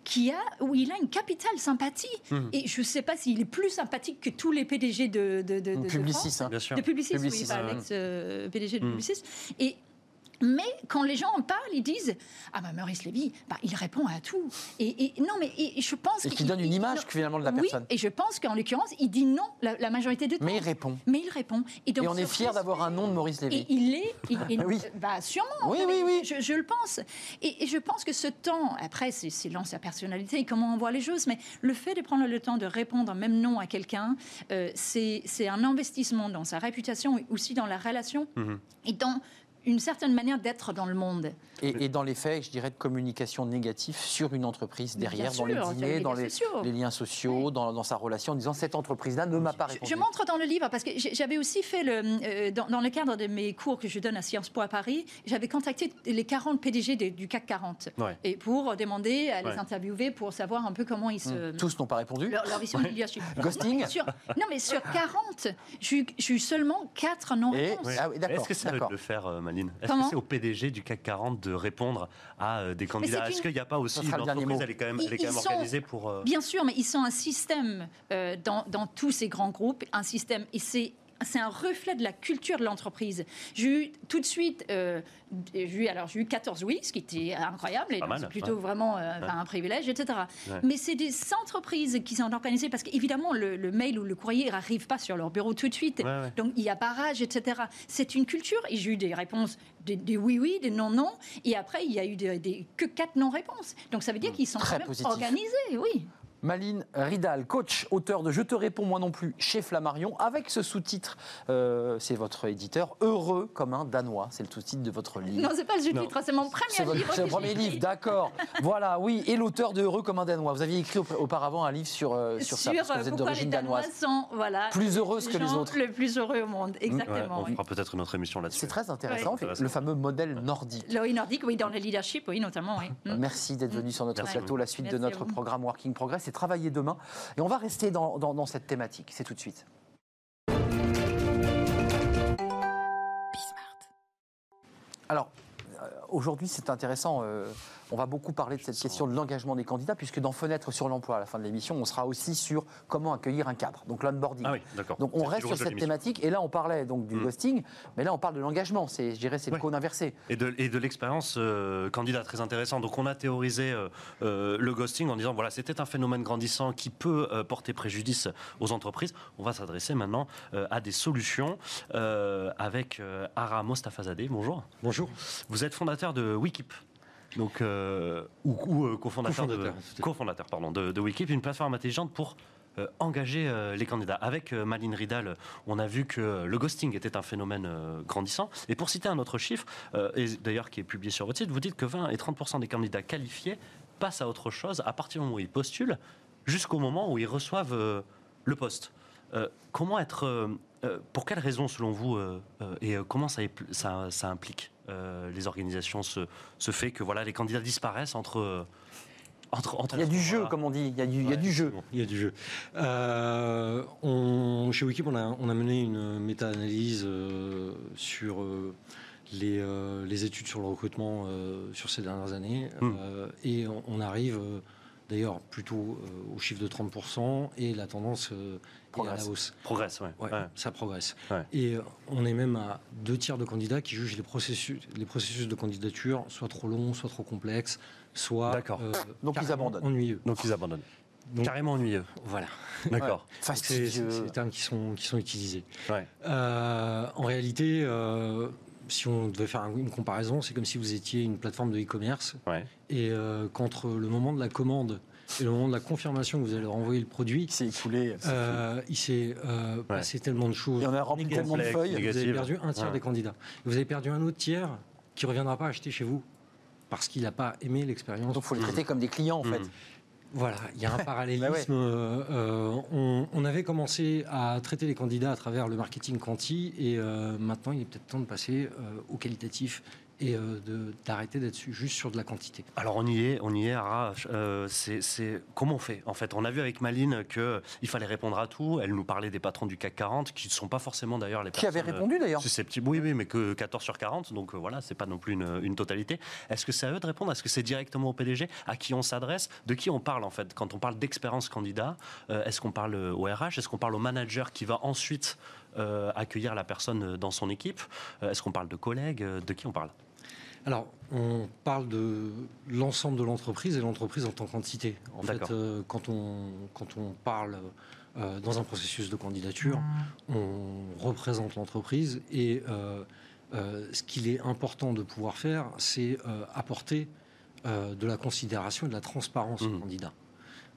qui a, où il a une capitale sympathie. Mhm. Et je ne sais pas s'il est plus sympathique que tous les PDG de, de, de, de- Publicis, France. hein. Bien sûr. De Publicis, Publicis, oui, pas ouais. Alex, euh, PDG de Mhm. Publicis. Et mais quand les gens en parlent, ils disent Ah, bah Maurice Lévy, bah, il répond à tout. Et, et- non, mais et- et je pense Et qui qu'il- donne une image non, finalement de la oui, personne. et je pense qu'en l'occurrence, il dit non la, la majorité du temps. Mais il répond. Mais il répond. Et, donc, Et on est fier d'avoir un nom de Maurice et Lévy. il est, il- Oui. bah sûrement. Oui, oui, oui. Je, je le pense. Et, et je pense que ce temps, après, c'est selon sa personnalité et comment on voit les choses, mais le fait de prendre le temps de répondre même non à quelqu'un, euh, c'est c'est un investissement dans sa réputation et aussi dans la relation Mhm. et dans une certaine manière d'être dans le monde. Et, et dans les faits, je dirais de communication négative sur une entreprise derrière, dans sûr, les dîners, dans les, les liens sociaux, dans, dans sa relation, en disant cette entreprise-là ne m'a pas Je, répondu. je montre dans le livre parce que j'avais aussi fait le, euh, dans, dans le cadre de mes cours que je donne à Sciences Po à Paris, j'avais contacté les 40 PDG de- du CAC 40 Ouais. et pour demander à les Ouais. interviewer pour savoir un peu comment ils se Tous n'ont pas répondu. leur, leur vision du leadership. Ghosting Sur- non, mais sur 40, j'ai eu- seulement 4 Et- non-réponses. Ouais. Ah oui, Est-ce que d'accord. de le faire, euh, Maline Est-ce que c'est au PDG du CAC 40 de répondre à euh, des candidats Est-ce une- qu'il n'y a pas aussi l'entreprise. Elle est quand même, Ils- elle est quand même sont- organisée pour. euh, Bien sûr, mais ils sont un système euh, dans, dans tous ces grands groupes, un système, et c'est c'est un reflet de la culture de l'entreprise. J'ai eu tout de suite, euh, j'ai eu, alors j'ai eu 14 oui, ce qui était incroyable, et c'est plutôt ouais. vraiment euh, un privilège, etc. Ouais. Mais c'est des entreprises qui sont organisées parce qu'évidemment le, le mail ou le courrier n'arrive pas sur leur bureau tout de suite. Donc il y a barrage, etc. C'est une culture, et j'ai eu des réponses, des, des oui oui, des non non, et après il y a eu des, des- que quatre non-réponses. Donc ça veut dire qu'ils sont Très quand même positif. organisés, oui. Maline Ridal, coach, auteur de Je te réponds moi non plus chez Flammarion, avec ce sous-titre, euh, c'est votre éditeur, Heureux comme un Danois, c'est le sous-titre de votre livre. Non, c'est pas le sous-titre, c'est mon C'est premier votre livre. c'est le premier livre, d'accord. voilà, oui, et l'auteur de Heureux comme un Danois. Vous aviez écrit aup- auparavant un livre sur, euh, sur, ça, parce que euh, vous êtes d'origine les Danois danoise. sont voilà, Plus heureuses que les autres. Le plus heureux au monde, ouais, exactement. on oui. fera peut-être une autre émission là-dessus. C'est très intéressant, Ouais. le fameux modèle nordique. Le oui, nordique, oui, dans le leadership, oui, notamment. Oui. Mm. Merci d'être venu sur notre Merci plateau. La suite de Merci notre programme Working Progress, c'est travailler demain. Et on va rester dans, dans- dans cette thématique. C'est tout de suite. Alors, euh, aujourd'hui, c'est intéressant. euh, on va beaucoup parler de cette question de l'engagement des candidats, puisque dans Fenêtre sur l'emploi, à la fin de l'émission, on sera aussi sur comment accueillir un cadre, donc l'onboarding. Ah oui, d'accord. Donc on le reste sur cette thématique, et là on parlait donc du Mm. ghosting, mais là on parle de l'engagement, c'est, je dirais, c'est le Ouais. cône inversé. Et de, et de l'expérience euh, candidat très intéressant. Donc on a théorisé euh, euh, le ghosting en disant voilà c'était un phénomène grandissant qui peut euh, porter préjudice aux entreprises. On va s'adresser maintenant euh, à des solutions euh, avec euh, Ara Mostafazadeh. Bonjour. Bonjour. Vous êtes fondateur de Wikip. Donc, euh, ou, ou, euh, cofondateur, de, Cofondateur, pardon, de, de Wikip, une plateforme intelligente pour euh, engager euh, les candidats. Avec euh, Maline Ridal, on a vu que le ghosting était un phénomène grandissant. Et pour citer un autre chiffre, et d'ailleurs qui est publié sur votre site, vous dites que 20 et 30% des candidats qualifiés passent à autre chose à partir du moment où ils postulent jusqu'au moment où ils reçoivent le poste. Comment être, pour quelles raisons selon vous euh, euh, et euh, comment ça, épl- ça, ça implique euh, les organisations ce, ce fait que voilà les candidats disparaissent entre euh, Entre, entre Il y a du jeu, comme on dit. Il y a du, il y a du jeu. Il y a du jeu. Euh, on- chez Wikip, on a, on a mené une méta-analyse euh, sur euh, les, euh, les études sur le recrutement euh, sur ces dernières années. Hmm. Euh, et on, on arrive euh, d'ailleurs plutôt euh, au chiffre de 30% et la tendance à la hausse. Progresse, ouais. Ouais, Ouais. ça progresse. Ouais. Et euh, on est même à deux tiers de candidats qui jugent les processus, les processus de candidature soit trop longs, soit trop complexes, soit D'accord. euh, Donc ils abandonnent. ennuyeux. Donc ils abandonnent. Donc- Carrément ennuyeux. Voilà. D'accord. C'est c'est- Fastidieux. c'est les termes qui sont, qui sont utilisés. Ouais. Euh, en réalité, euh, si on devait faire un- une comparaison, c'est comme si vous étiez une plateforme de e-commerce Ouais. et euh, qu'entre le moment de la commande et le moment de la confirmation que vous allez renvoyer le produit, Il s'est écoulé. euh, il s'est euh, passé tellement de choses. Et on a rempli tellement de feuilles. négatif. Vous avez perdu un tiers Ouais. des candidats. Et vous avez perdu un autre tiers qui ne reviendra pas acheter chez vous parce qu'il n'a pas aimé l'expérience. Donc il faut les traiter comme des clients, en fait. Mhm. Voilà, il y a un parallélisme. Bah ouais. euh, euh, on, on avait commencé à traiter les candidats à travers le marketing quanti et euh, maintenant il est peut-être temps de passer euh, au qualitatif et euh, d'arrêter d'être juste sur de la quantité. Alors on y est, on y est. Ara. Euh, c'est, comment on fait en fait? On a vu avec Maline que il fallait répondre à tout. Elle nous parlait des patrons du CAC 40 qui ne sont pas forcément d'ailleurs les Qui personnes. avait répondu d'ailleurs Susceptibles, oui, oui, mais que 14 sur 40, donc euh, voilà, c'est pas non plus une, une totalité. Est-ce que c'est à eux de répondre? Est-ce que c'est directement au PDG À qui on s'adresse? De qui on parle en fait? Quand on parle d'expérience candidat, euh, est-ce qu'on parle au RH Est-ce qu'on parle au manager qui va ensuite euh, accueillir la personne dans son équipe? Euh, Est-ce qu'on parle de collègues? Euh, De qui on parle? Alors, on parle de l'ensemble de l'entreprise et l'entreprise en tant qu'entité. En fait, euh, quand, on, quand on parle euh, dans un processus de candidature, on représente l'entreprise et euh, euh, ce qu'il est important de pouvoir faire, c'est euh, apporter euh, de la considération et de la transparence au Mhm. candidat.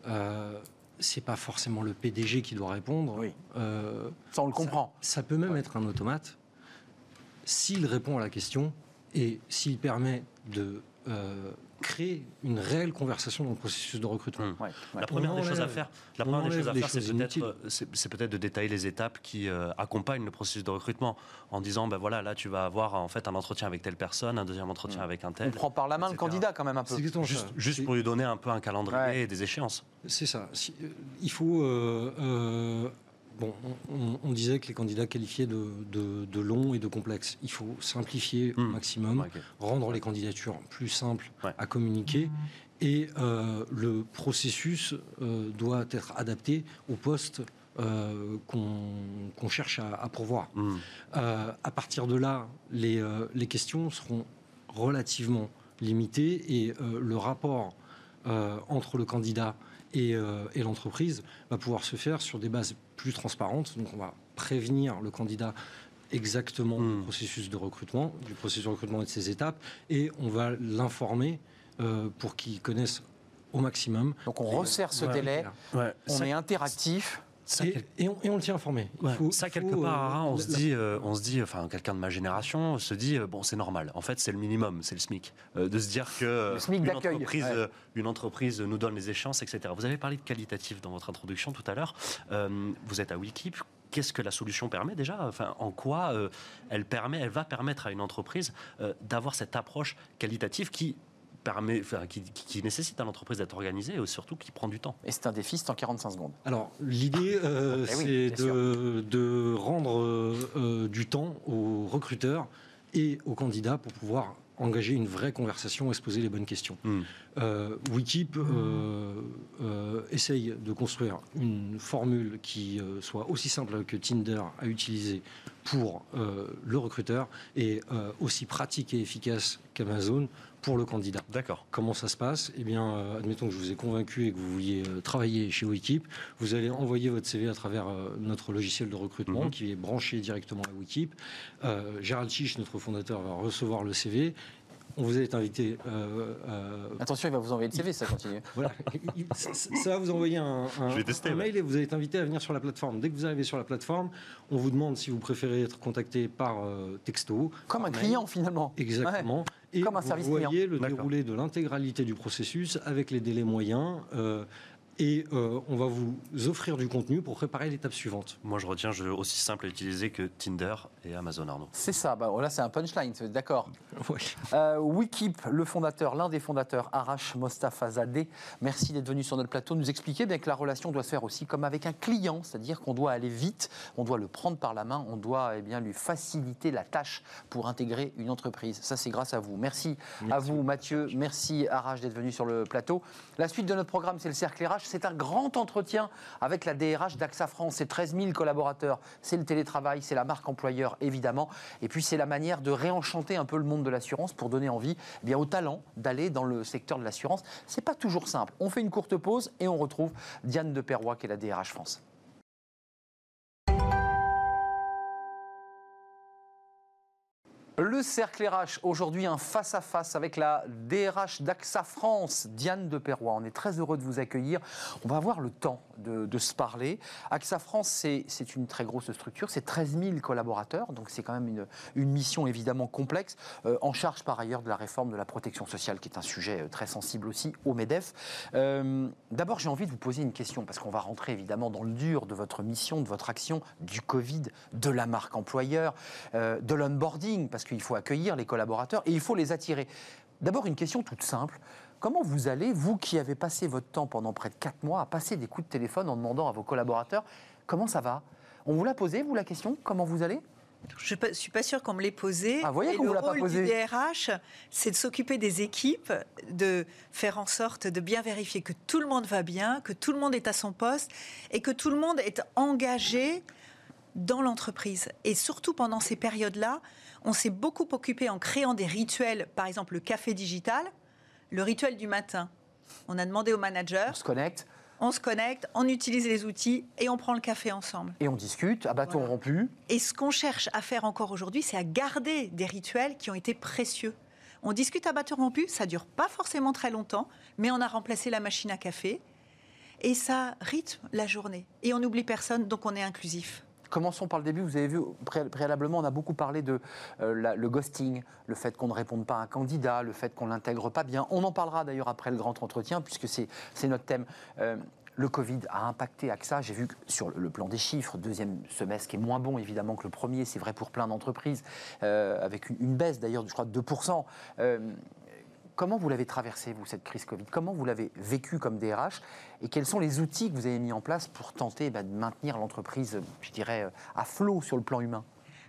Euh, c'est pas forcément le PDG qui doit répondre. Oui. Euh, Ça, on le comprend. ça peut même Ouais. être un automate s'il répond à la question et s'il permet de euh, créer une réelle conversation dans le processus de recrutement. Hum. Ouais, ouais. La première On des choses à faire, la on première des choses à faire, c'est peut-être, euh, c'est peut-être de détailler les étapes qui euh, accompagnent le processus de recrutement, en disant, ben voilà, là tu vas avoir en fait un entretien avec telle personne, un deuxième entretien avec un On tel. prend par la main le candidat quand même un peu. C'est exactement Juste, ça. juste pour lui donner un peu un calendrier Ouais. et des échéances. C'est ça. Si- euh, il faut. euh, euh, bon, on, disait que les candidats qualifiés de, de, de longs et de complexes. Il faut simplifier au Hmm. maximum, rendre les candidatures plus simples Ouais. à communiquer. Et euh, le processus euh, doit être adapté au poste euh, qu'on cherche à, à pourvoir. Euh, à partir de là, les, les questions seront relativement limitées et le rapport entre le candidat et, euh, et l'entreprise va pouvoir se faire sur des bases plus transparentes. Donc on va prévenir le candidat exactement du processus de recrutement, du processus de recrutement et de ses étapes, et on va l'informer euh, pour qu'il connaisse au maximum. Donc on resserre ce Voilà. délai, Ouais, on ça- est interactif. Ça, Et, quel- et on, et on le tient informé. Il Ouais, faut- ça quelque faut, part, euh, hein, on la- se dit, euh, on se dit, enfin quelqu'un de ma génération se dit, euh, bon c'est normal. En fait, c'est le minimum, c'est le SMIC, de se dire que Le SMIC une entreprise, ouais. une entreprise nous donne les échéances, etc. Vous avez parlé de qualitatif dans votre introduction tout à l'heure. Vous êtes à Wikip. Qu'est-ce que la solution permet déjà? Enfin, en quoi euh, elle permet, elle va permettre à une entreprise euh, d'avoir cette approche qualitative qui permet, enfin, qui, qui- qui nécessite à l'entreprise d'être organisée et surtout qui prend du temps. Et c'est un défi, c'est en 45 secondes. Alors, l'idée, euh, Eh oui, c'est de, de rendre euh, euh, du temps aux recruteurs et aux candidats pour pouvoir engager une vraie conversation et se poser les bonnes questions. Hmm. Euh, Wikip euh, euh, essaye de construire une formule qui euh, soit aussi simple que Tinder à utiliser pour euh, le recruteur et euh, aussi pratique et efficace qu'Amazon pour le candidat. D'accord. Comment ça se passe? Eh bien, euh, admettons que je vous ai convaincu et que vous vouliez euh, travailler chez Wikip. Vous allez envoyer votre CV à travers euh, notre logiciel de recrutement Mhm. qui est branché directement à Wikip. Gérald Chiche, notre fondateur, va recevoir le CV. On vous est invité. euh, euh, Attention, il va vous envoyer le CV, ça continue. voilà. Il- ça, va vous envoyer un, un- Je vais tester, un ouais. mail et vous être invité à venir sur la plateforme. Dès que vous arrivez sur la plateforme, on vous demande si vous préférez être contacté par euh, texto. Comme un client finalement. Exactement. Et Comme un vous service voyez le déroulé de l'intégralité du processus avec les délais moyens. Et euh, on va vous offrir du contenu pour préparer l'étape suivante. Moi, je retiens je, aussi simple à utiliser que Tinder et Amazon Arnaud. C'est ça, bah, là c'est un punchline, d'accord. Oui. Euh, Wikip, le fondateur, l'un des fondateurs, Arash Mostafa Zadeh, merci d'être venu sur notre plateau nous expliquer bien que la relation doit se faire aussi comme avec un client, c'est-à-dire qu'on doit aller vite, on doit le prendre par la main, on doit eh bien, lui faciliter la tâche pour intégrer une entreprise. Ça c'est grâce à vous. Merci, à vous Mathieu, merci Arash d'être venu sur le plateau. La suite de notre programme c'est le cercle RH c'est un grand entretien avec la DRH d'AXA France. C'est 13 000 collaborateurs. C'est le télétravail, c'est la marque employeur, évidemment. Et puis, c'est la manière de réenchanter un peu le monde de l'assurance pour donner envie eh bien, aux talents d'aller dans le secteur de l'assurance. C'est pas toujours simple. On fait une courte pause et on retrouve Diane de Perrois, qui est la DRH France. Le cercle RH, aujourd'hui un face-à-face avec la DRH d'AXA France, Diane de Perrois. On est très heureux de vous accueillir. On va avoir le temps de, se parler. AXA France, c'est une très grosse structure, c'est 13 000 collaborateurs, donc c'est quand même une, mission évidemment complexe, euh, en charge par ailleurs de la réforme de la protection sociale, qui est un sujet euh, très sensible aussi au MEDEF. Euh, d'abord, j'ai envie de vous poser une question, parce qu'on va rentrer évidemment dans le dur de votre mission, de votre action, du Covid, de la marque employeur, de l'onboarding, parce qu'il faut accueillir les collaborateurs et il faut les attirer. D'abord, une question toute simple. Comment vous allez, vous qui avez passé votre temps pendant près de 4 mois à passer des coups de téléphone en demandant à vos collaborateurs comment ça va? On vous l'a posé, vous, la question? Comment vous allez? Je ne suis pas sûre qu'on me l'ait posé. Ah, voyez et le rôle pas posé. du DRH, c'est de s'occuper des équipes, de faire en sorte de bien vérifier que tout le monde va bien, que tout le monde est à son poste et que tout le monde est engagé dans l'entreprise. Et surtout pendant ces périodes-là, on s'est beaucoup occupé en créant des rituels, par exemple le café digital, le rituel du matin. On a demandé au manager. On se connecte. On se connecte, on utilise les outils et on prend le café ensemble. Et on discute à bâton rompu. Et ce qu'on cherche à faire encore aujourd'hui, c'est à garder des rituels qui ont été précieux. On discute à bâton rompu, ça dure pas forcément très longtemps, mais on a remplacé la machine à café et ça rythme la journée. Et on n'oublie personne, donc on est inclusif. Commençons par le début. Vous avez vu, préalablement, on a beaucoup parlé de euh, le ghosting, le fait qu'on ne réponde pas à un candidat, le fait qu'on l'intègre pas bien. On en parlera d'ailleurs après le grand entretien, puisque c'est notre thème. Euh, le Covid a impacté AXA. J'ai vu que sur le plan des chiffres, deuxième semestre qui est moins bon évidemment que le premier, c'est vrai pour plein d'entreprises, euh, avec une, baisse d'ailleurs, je crois, de 2%. Comment vous l'avez traversé, vous, cette crise Covid? Comment vous l'avez vécu comme DRH Et quels sont les outils que vous avez mis en place pour tenter bah, de maintenir l'entreprise, je dirais, à flot sur le plan humain?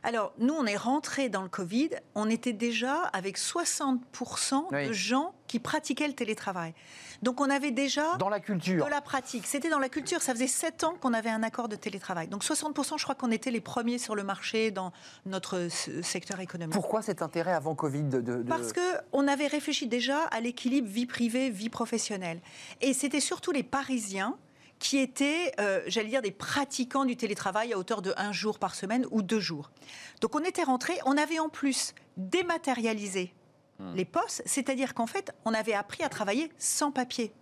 Alors, nous, on est rentré dans le Covid, on était déjà avec 60% de gens qui pratiquaient le télétravail. Donc, on avait déjà... Dans la culture. De la pratique. C'était dans la culture. Ça faisait 7 ans qu'on avait un accord de télétravail. Donc, 60%, je crois qu'on était les premiers sur le marché dans notre secteur économique. Pourquoi cet intérêt avant Covid de, de... Parce qu'on avait réfléchi déjà à l'équilibre vie privée, vie professionnelle. Et c'était surtout les Parisiens qui étaient, euh, j'allais dire, des pratiquants du télétravail à hauteur de un jour par semaine ou deux jours. Donc on était rentré, on avait en plus dématérialisé hmm. les postes, c'est-à-dire qu'en fait, on avait appris à travailler sans papier.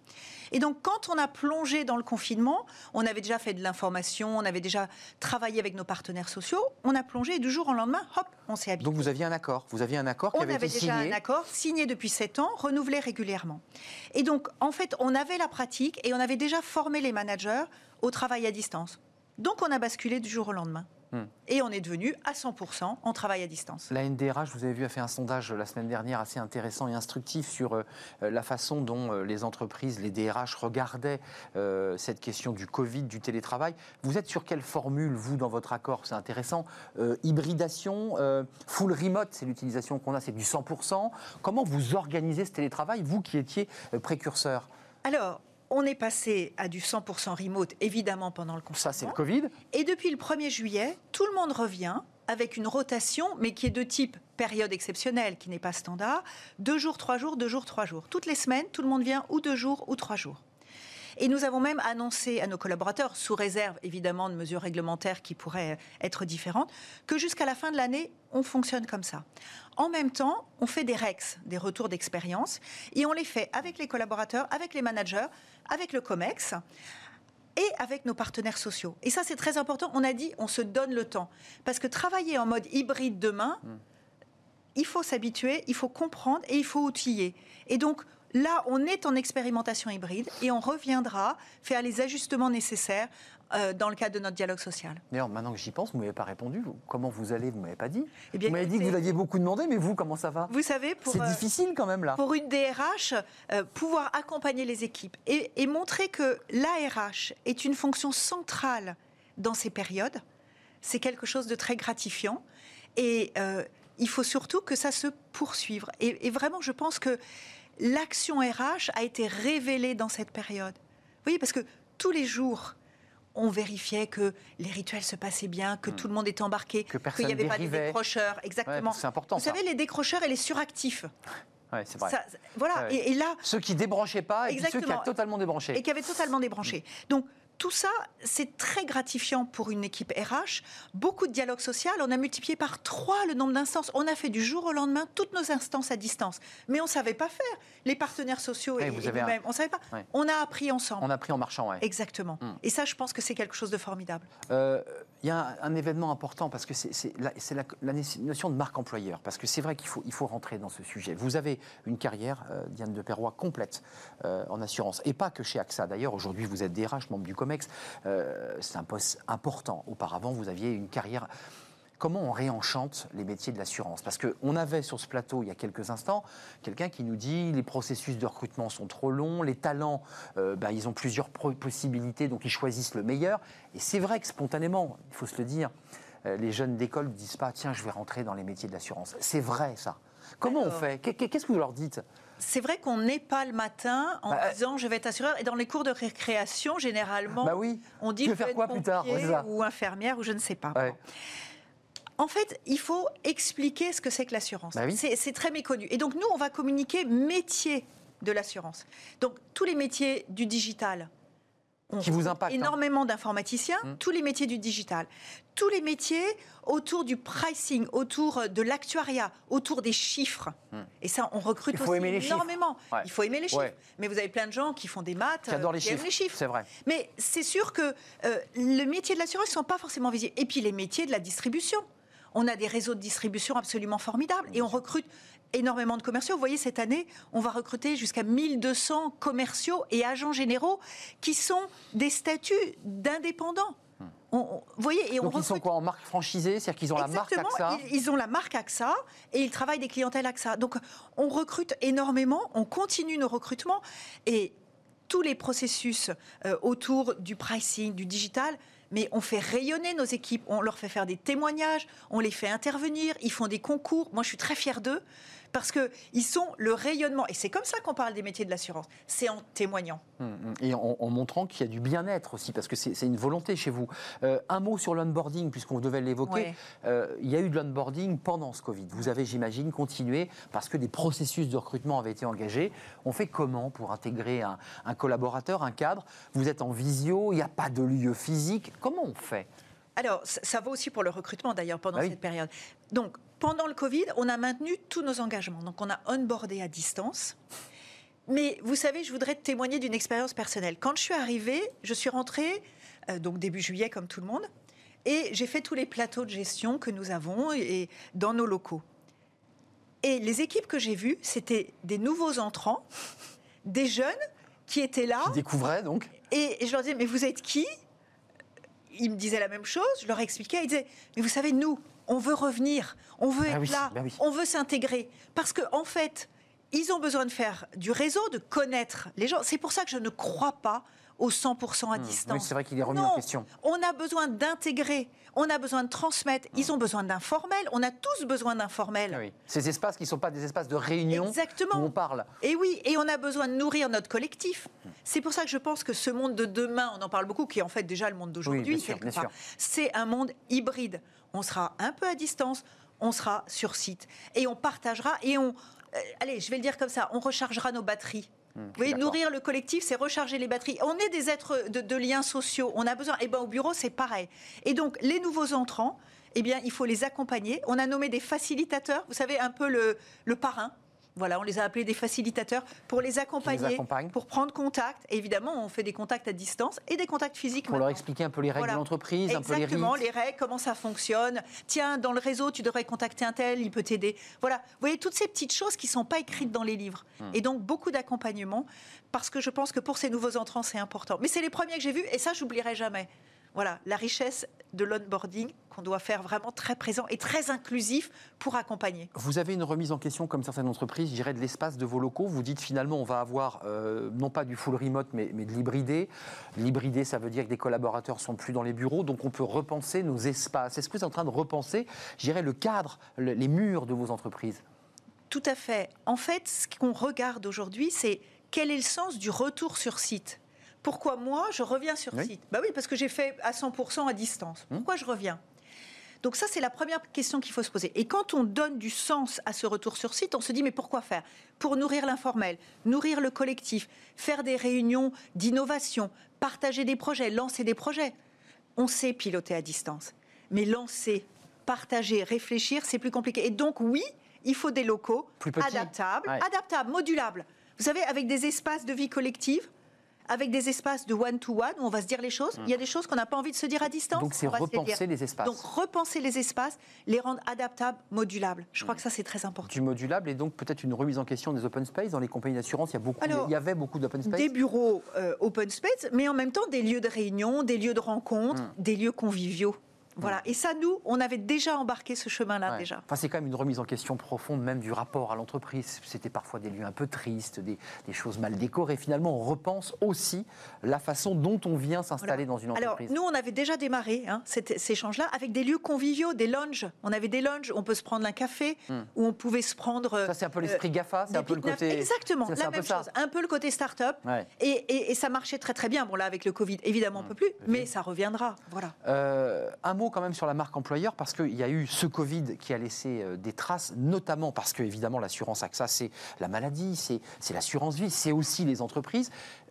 Et donc, quand on a plongé dans le confinement, on avait déjà fait de l'information, on avait déjà travaillé avec nos partenaires sociaux, on a plongé et du jour au lendemain, hop, on s'est habitué. Donc, vous aviez un accord Vous aviez un accord qui on avait, avait déjà un accord signé depuis 7 ans, renouvelé régulièrement. Et donc, en fait, on avait la pratique et on avait déjà formé les managers au travail à distance. Donc, on a basculé du jour au lendemain. Hmm. Et on est devenu à 100% en travail à distance. La NDRH, vous avez vu, a fait un sondage la semaine dernière assez intéressant et instructif sur euh, la façon dont euh, les entreprises, les DRH regardaient euh, cette question du Covid, du télétravail. Vous êtes sur quelle formule, vous, dans votre accord? C'est intéressant. hybridation, full remote, c'est l'utilisation qu'on a, c'est du 100%. Comment vous organisez ce télétravail, vous qui étiez précurseur? Alors, on est passé à du 100% remote, évidemment, pendant le confinement. Ça, c'est le Covid. Et depuis le 1er juillet, tout le monde revient avec une rotation, mais qui est de type période exceptionnelle, qui n'est pas standard, deux jours, trois jours, deux jours, trois jours. Toutes les semaines, tout le monde vient ou deux jours ou trois jours. Et nous avons même annoncé à nos collaborateurs, sous réserve évidemment de mesures réglementaires qui pourraient être différentes, que jusqu'à la fin de l'année, on fonctionne comme ça. En même temps, on fait des REX, des retours d'expérience, et on les fait avec les collaborateurs, avec les managers, avec le COMEX et avec nos partenaires sociaux. Et ça, c'est très important. On a dit, on se donne le temps. Parce que travailler en mode hybride demain, il faut s'habituer, il faut comprendre et il faut outiller. Et donc, là, on est en expérimentation hybride et on reviendra faire les ajustements nécessaires euh, dans le cadre de notre dialogue social. D'ailleurs, maintenant que j'y pense, vous ne m'avez pas répondu. Vous- Comment vous allez Vous ne m'avez pas dit. Eh bien, vous m'avez dit que vous aviez beaucoup demandé, mais vous, comment ça va? Vous savez, C'est euh, difficile quand même là. pour une DRH, euh, pouvoir accompagner les équipes et, et montrer que l'ARH est une fonction centrale dans ces périodes, c'est quelque chose de très gratifiant. Et il faut surtout que ça se poursuive. Et, et vraiment, je pense que l'action RH a été révélée dans cette période. Vous voyez, parce que tous les jours, on vérifiait que les rituels se passaient bien, que tout le monde était embarqué, Hmm. Qu'il n'y avait pas de décrocheurs. Ouais, Exactement. c'est important. Vous ça. savez, les décrocheurs et les suractifs. Ouais, c'est vrai. Ça- voilà. Ouais. Et, et là, Ceux qui débranchaient pas et ceux qui Exactement. a totalement débranché. et qui avait totalement débranché. Donc tout ça, c'est très gratifiant pour une équipe RH. Beaucoup de dialogue social. On a multiplié par trois le nombre d'instances. On a fait du jour au lendemain toutes nos instances à distance. Mais on ne savait pas faire. Les partenaires sociaux et, et un- nous-mêmes, on ne savait pas. Ouais. On a appris ensemble. On a pris en marchant, ouais. Exactement. Hmm. Et ça, je pense que c'est quelque chose de formidable. Euh, Il y a un, événement important parce que c'est la, notion de marque employeur. Parce que c'est vrai qu'il faut, il faut rentrer dans ce sujet. Vous avez une carrière, euh, Diane de Perrois, complète euh, en assurance. Et pas que chez AXA. D'ailleurs, aujourd'hui, vous êtes DRH, membre du COMEX. Euh, c'est un poste important. Auparavant, vous aviez une carrière. Comment on réenchante les métiers de l'assurance Parce qu'on avait sur ce plateau, il y a quelques instants, quelqu'un qui nous dit les processus de recrutement sont trop longs, les talents, euh, ben, ils ont plusieurs possibilités, donc ils choisissent le meilleur. Et c'est vrai que spontanément, il faut se le dire, euh, les jeunes d'école ne disent pas tiens, je vais rentrer dans les métiers de l'assurance. C'est vrai ça. Comment on fait? Qu'est- Qu'est-ce que vous leur dites? C'est vrai qu'on n'est pas le matin en Bah, disant je vais être assureur. Et dans les cours de récréation, généralement, Bah oui. on dit je faire vais être quoi plus tard? Ouais, ou infirmière ou je ne sais pas. Ouais. En fait, il faut expliquer ce que c'est que l'assurance. Bah oui. C'est très méconnu. Et donc, nous, on va communiquer métier de l'assurance. Donc, tous les métiers du digital. ont Qui vous impactent, hein. Énormément d'informaticiens, Mm. tous les métiers du digital. Tous les métiers autour du pricing, autour de l'actuariat, autour des chiffres. Et ça, on recrute. Il faut aussi aimer les chiffres. énormément. Ouais. Il faut aimer les chiffres. Ouais. Mais vous avez plein de gens qui font des maths, Qui adorent euh, les qui aiment chiffres. les chiffres. C'est vrai. Mais c'est sûr que euh, le métier de l'assurance ne sont pas forcément visibles. Et puis les métiers de la distribution. On a des réseaux de distribution absolument formidables et on recrute énormément de commerciaux. Vous voyez, cette année, on va recruter jusqu'à 1200 commerciaux et agents généraux qui sont des statuts d'indépendants. On- on- vous voyez, et on Hmm. Ils sont quoi en marque franchisée? C'est-à-dire qu'ils ont la marque AXA? Ils, ils ont la marque AXA et ils travaillent des clientèles AXA. Donc on recrute énormément, on continue nos recrutements et tous les processus euh, autour du pricing, du digital, mais on fait rayonner nos équipes, on leur fait faire des témoignages, on les fait intervenir, ils font des concours. Moi je suis très fière d'eux parce qu'ils sont le rayonnement. Et c'est comme ça qu'on parle des métiers de l'assurance, c'est en témoignant. Hum, hum. Et en, en montrant qu'il y a du bien-être aussi, parce que c'est une volonté chez vous. Euh, un mot sur l'onboarding, puisqu'on devait l'évoquer. Ouais. Euh, il y a eu de l'onboarding pendant ce Covid. Vous avez, j'imagine, continué parce que des processus de recrutement avaient été engagés. On fait comment pour intégrer un, un collaborateur, un cadre? Vous êtes en visio, il n'y a pas de lieu physique. Comment on fait? Alors, ça, ça vaut aussi pour le recrutement d'ailleurs pendant Ah oui. cette période. Donc, pendant le Covid, on a maintenu tous nos engagements. Donc, on a onboardé à distance. Mais vous savez, je voudrais témoigner d'une expérience personnelle. Quand je suis arrivée, je suis rentrée, euh, donc début juillet comme tout le monde, et j'ai fait tous les plateaux de gestion que nous avons et, dans nos locaux. Et les équipes que j'ai vues, c'était des nouveaux entrants, des jeunes qui étaient là. Qui découvrait donc Et, et je leur disais, mais vous êtes qui? Ils me disaient la même chose, je leur expliquais, ils disaient, mais vous savez, nous, on veut revenir, on veut Ah être oui, là, bah oui. on veut s'intégrer. Parce qu'en en fait, ils ont besoin de faire du réseau, de connaître les gens. C'est pour ça que je ne crois pas au 100% à Hum, distance. oui, c'est vrai qu'il est remis Non, en question. On a besoin d'intégrer, on a besoin de transmettre. Ils ont besoin d'informels, on a tous besoin d'informels. Oui. Ces espaces qui ne sont pas des espaces de réunion Exactement. où on parle. Et oui, et on a besoin de nourrir notre collectif. C'est pour ça que je pense que ce monde de demain, on en parle beaucoup, qui est en fait déjà le monde d'aujourd'hui, c'est un monde hybride. On sera un peu à distance, on sera sur site. Et on partagera, et on... euh, allez, je vais le dire comme ça, on rechargera nos batteries. Voyez, d'accord. nourrir le collectif, c'est recharger les batteries. On est des êtres de, de liens sociaux. On a besoin. Et ben au bureau, c'est pareil. Et donc, les nouveaux entrants, eh bien, il faut les accompagner. On a nommé des facilitateurs. Vous savez, un peu le, le parrain. Voilà, on les a appelés des facilitateurs pour les accompagner, accompagnent. pour prendre contact. Et évidemment, on fait des contacts à distance et des contacts physiques. Pour leur expliquer un peu les règles Voilà. de l'entreprise, un peu les Exactement, les règles, comment ça fonctionne. Tiens, dans le réseau, tu devrais contacter un tel, il peut t'aider. Voilà, vous voyez, toutes ces petites choses qui ne sont pas écrites dans les livres. Hmm. Et donc, beaucoup d'accompagnement, parce que je pense que pour ces nouveaux entrants, c'est important. Mais c'est les premiers que j'ai vus, et ça, j'oublierai jamais. Voilà, la richesse de l'onboarding qu'on doit faire vraiment très présent et très inclusif pour accompagner. Vous avez une remise en question, comme certaines entreprises, je dirais, de l'espace de vos locaux. Vous dites finalement, on va avoir euh, non pas du full remote, mais, mais de l'hybridé. L'hybridé, ça veut dire que des collaborateurs sont plus dans les bureaux, donc on peut repenser nos espaces. Est-ce que vous êtes en train de repenser, je dirais, le cadre, le- les murs de vos entreprises? Tout à fait. En fait, ce qu'on regarde aujourd'hui, c'est quel est le sens du retour sur site? Pourquoi moi, je reviens sur Oui. site? Bah oui, parce que j'ai fait à 100% à distance. Hum. Pourquoi je reviens? Donc ça, c'est la première question qu'il faut se poser. Et quand on donne du sens à ce retour sur site, on se dit, mais pourquoi faire? Pour nourrir l'informel, nourrir le collectif, faire des réunions d'innovation, partager des projets, lancer des projets. On sait piloter à distance. Mais lancer, partager, réfléchir, c'est plus compliqué. Et donc, oui, il faut des locaux Plus adaptables, Ouais. adaptables, modulables. Vous savez, avec des espaces de vie collective, avec des espaces de one-to-one, où on va se dire les choses. Il y a des choses qu'on n'a pas envie de se dire à distance. Donc c'est se les repenser les espaces. Donc repenser les espaces, les rendre adaptables, modulables. Je crois que ça, c'est très important. du modulable et donc peut-être une remise en question des open space dans les compagnies d'assurance. Il y a beaucoup, Alors, il y avait beaucoup d'open space. Des bureaux euh, open space, mais en même temps des lieux de réunion, des lieux de rencontre, Mm. des lieux conviviaux. Voilà. Et ça, nous, on avait déjà embarqué ce chemin-là Ouais. déjà. Enfin, c'est quand même une remise en question profonde même du rapport à l'entreprise. C'était parfois des lieux un peu tristes, des, des choses mal décorées. Finalement, on repense aussi la façon dont on vient s'installer dans une Alors, entreprise. nous, on avait déjà démarré hein, cet, cet échange-là avec des lieux conviviaux, des lounges. On avait des lounges où on peut se prendre un café, où on pouvait se prendre. euh, Hmm. Ça, c'est un peu l'esprit GAFA, c'est un peu le côté. Exactement, c'est la un même ça. chose. Un peu le côté start-up. Ouais. Et, et- et ça marchait très très bien. Bon, là, avec le Covid, évidemment, on ne peut plus, mais ça reviendra. Voilà. Euh, un quand même sur la marque employeur, parce qu'il y a eu ce Covid qui a laissé euh, des traces, notamment parce que, évidemment, l'assurance AXA, c'est la maladie, c'est l'assurance vie, c'est aussi les entreprises.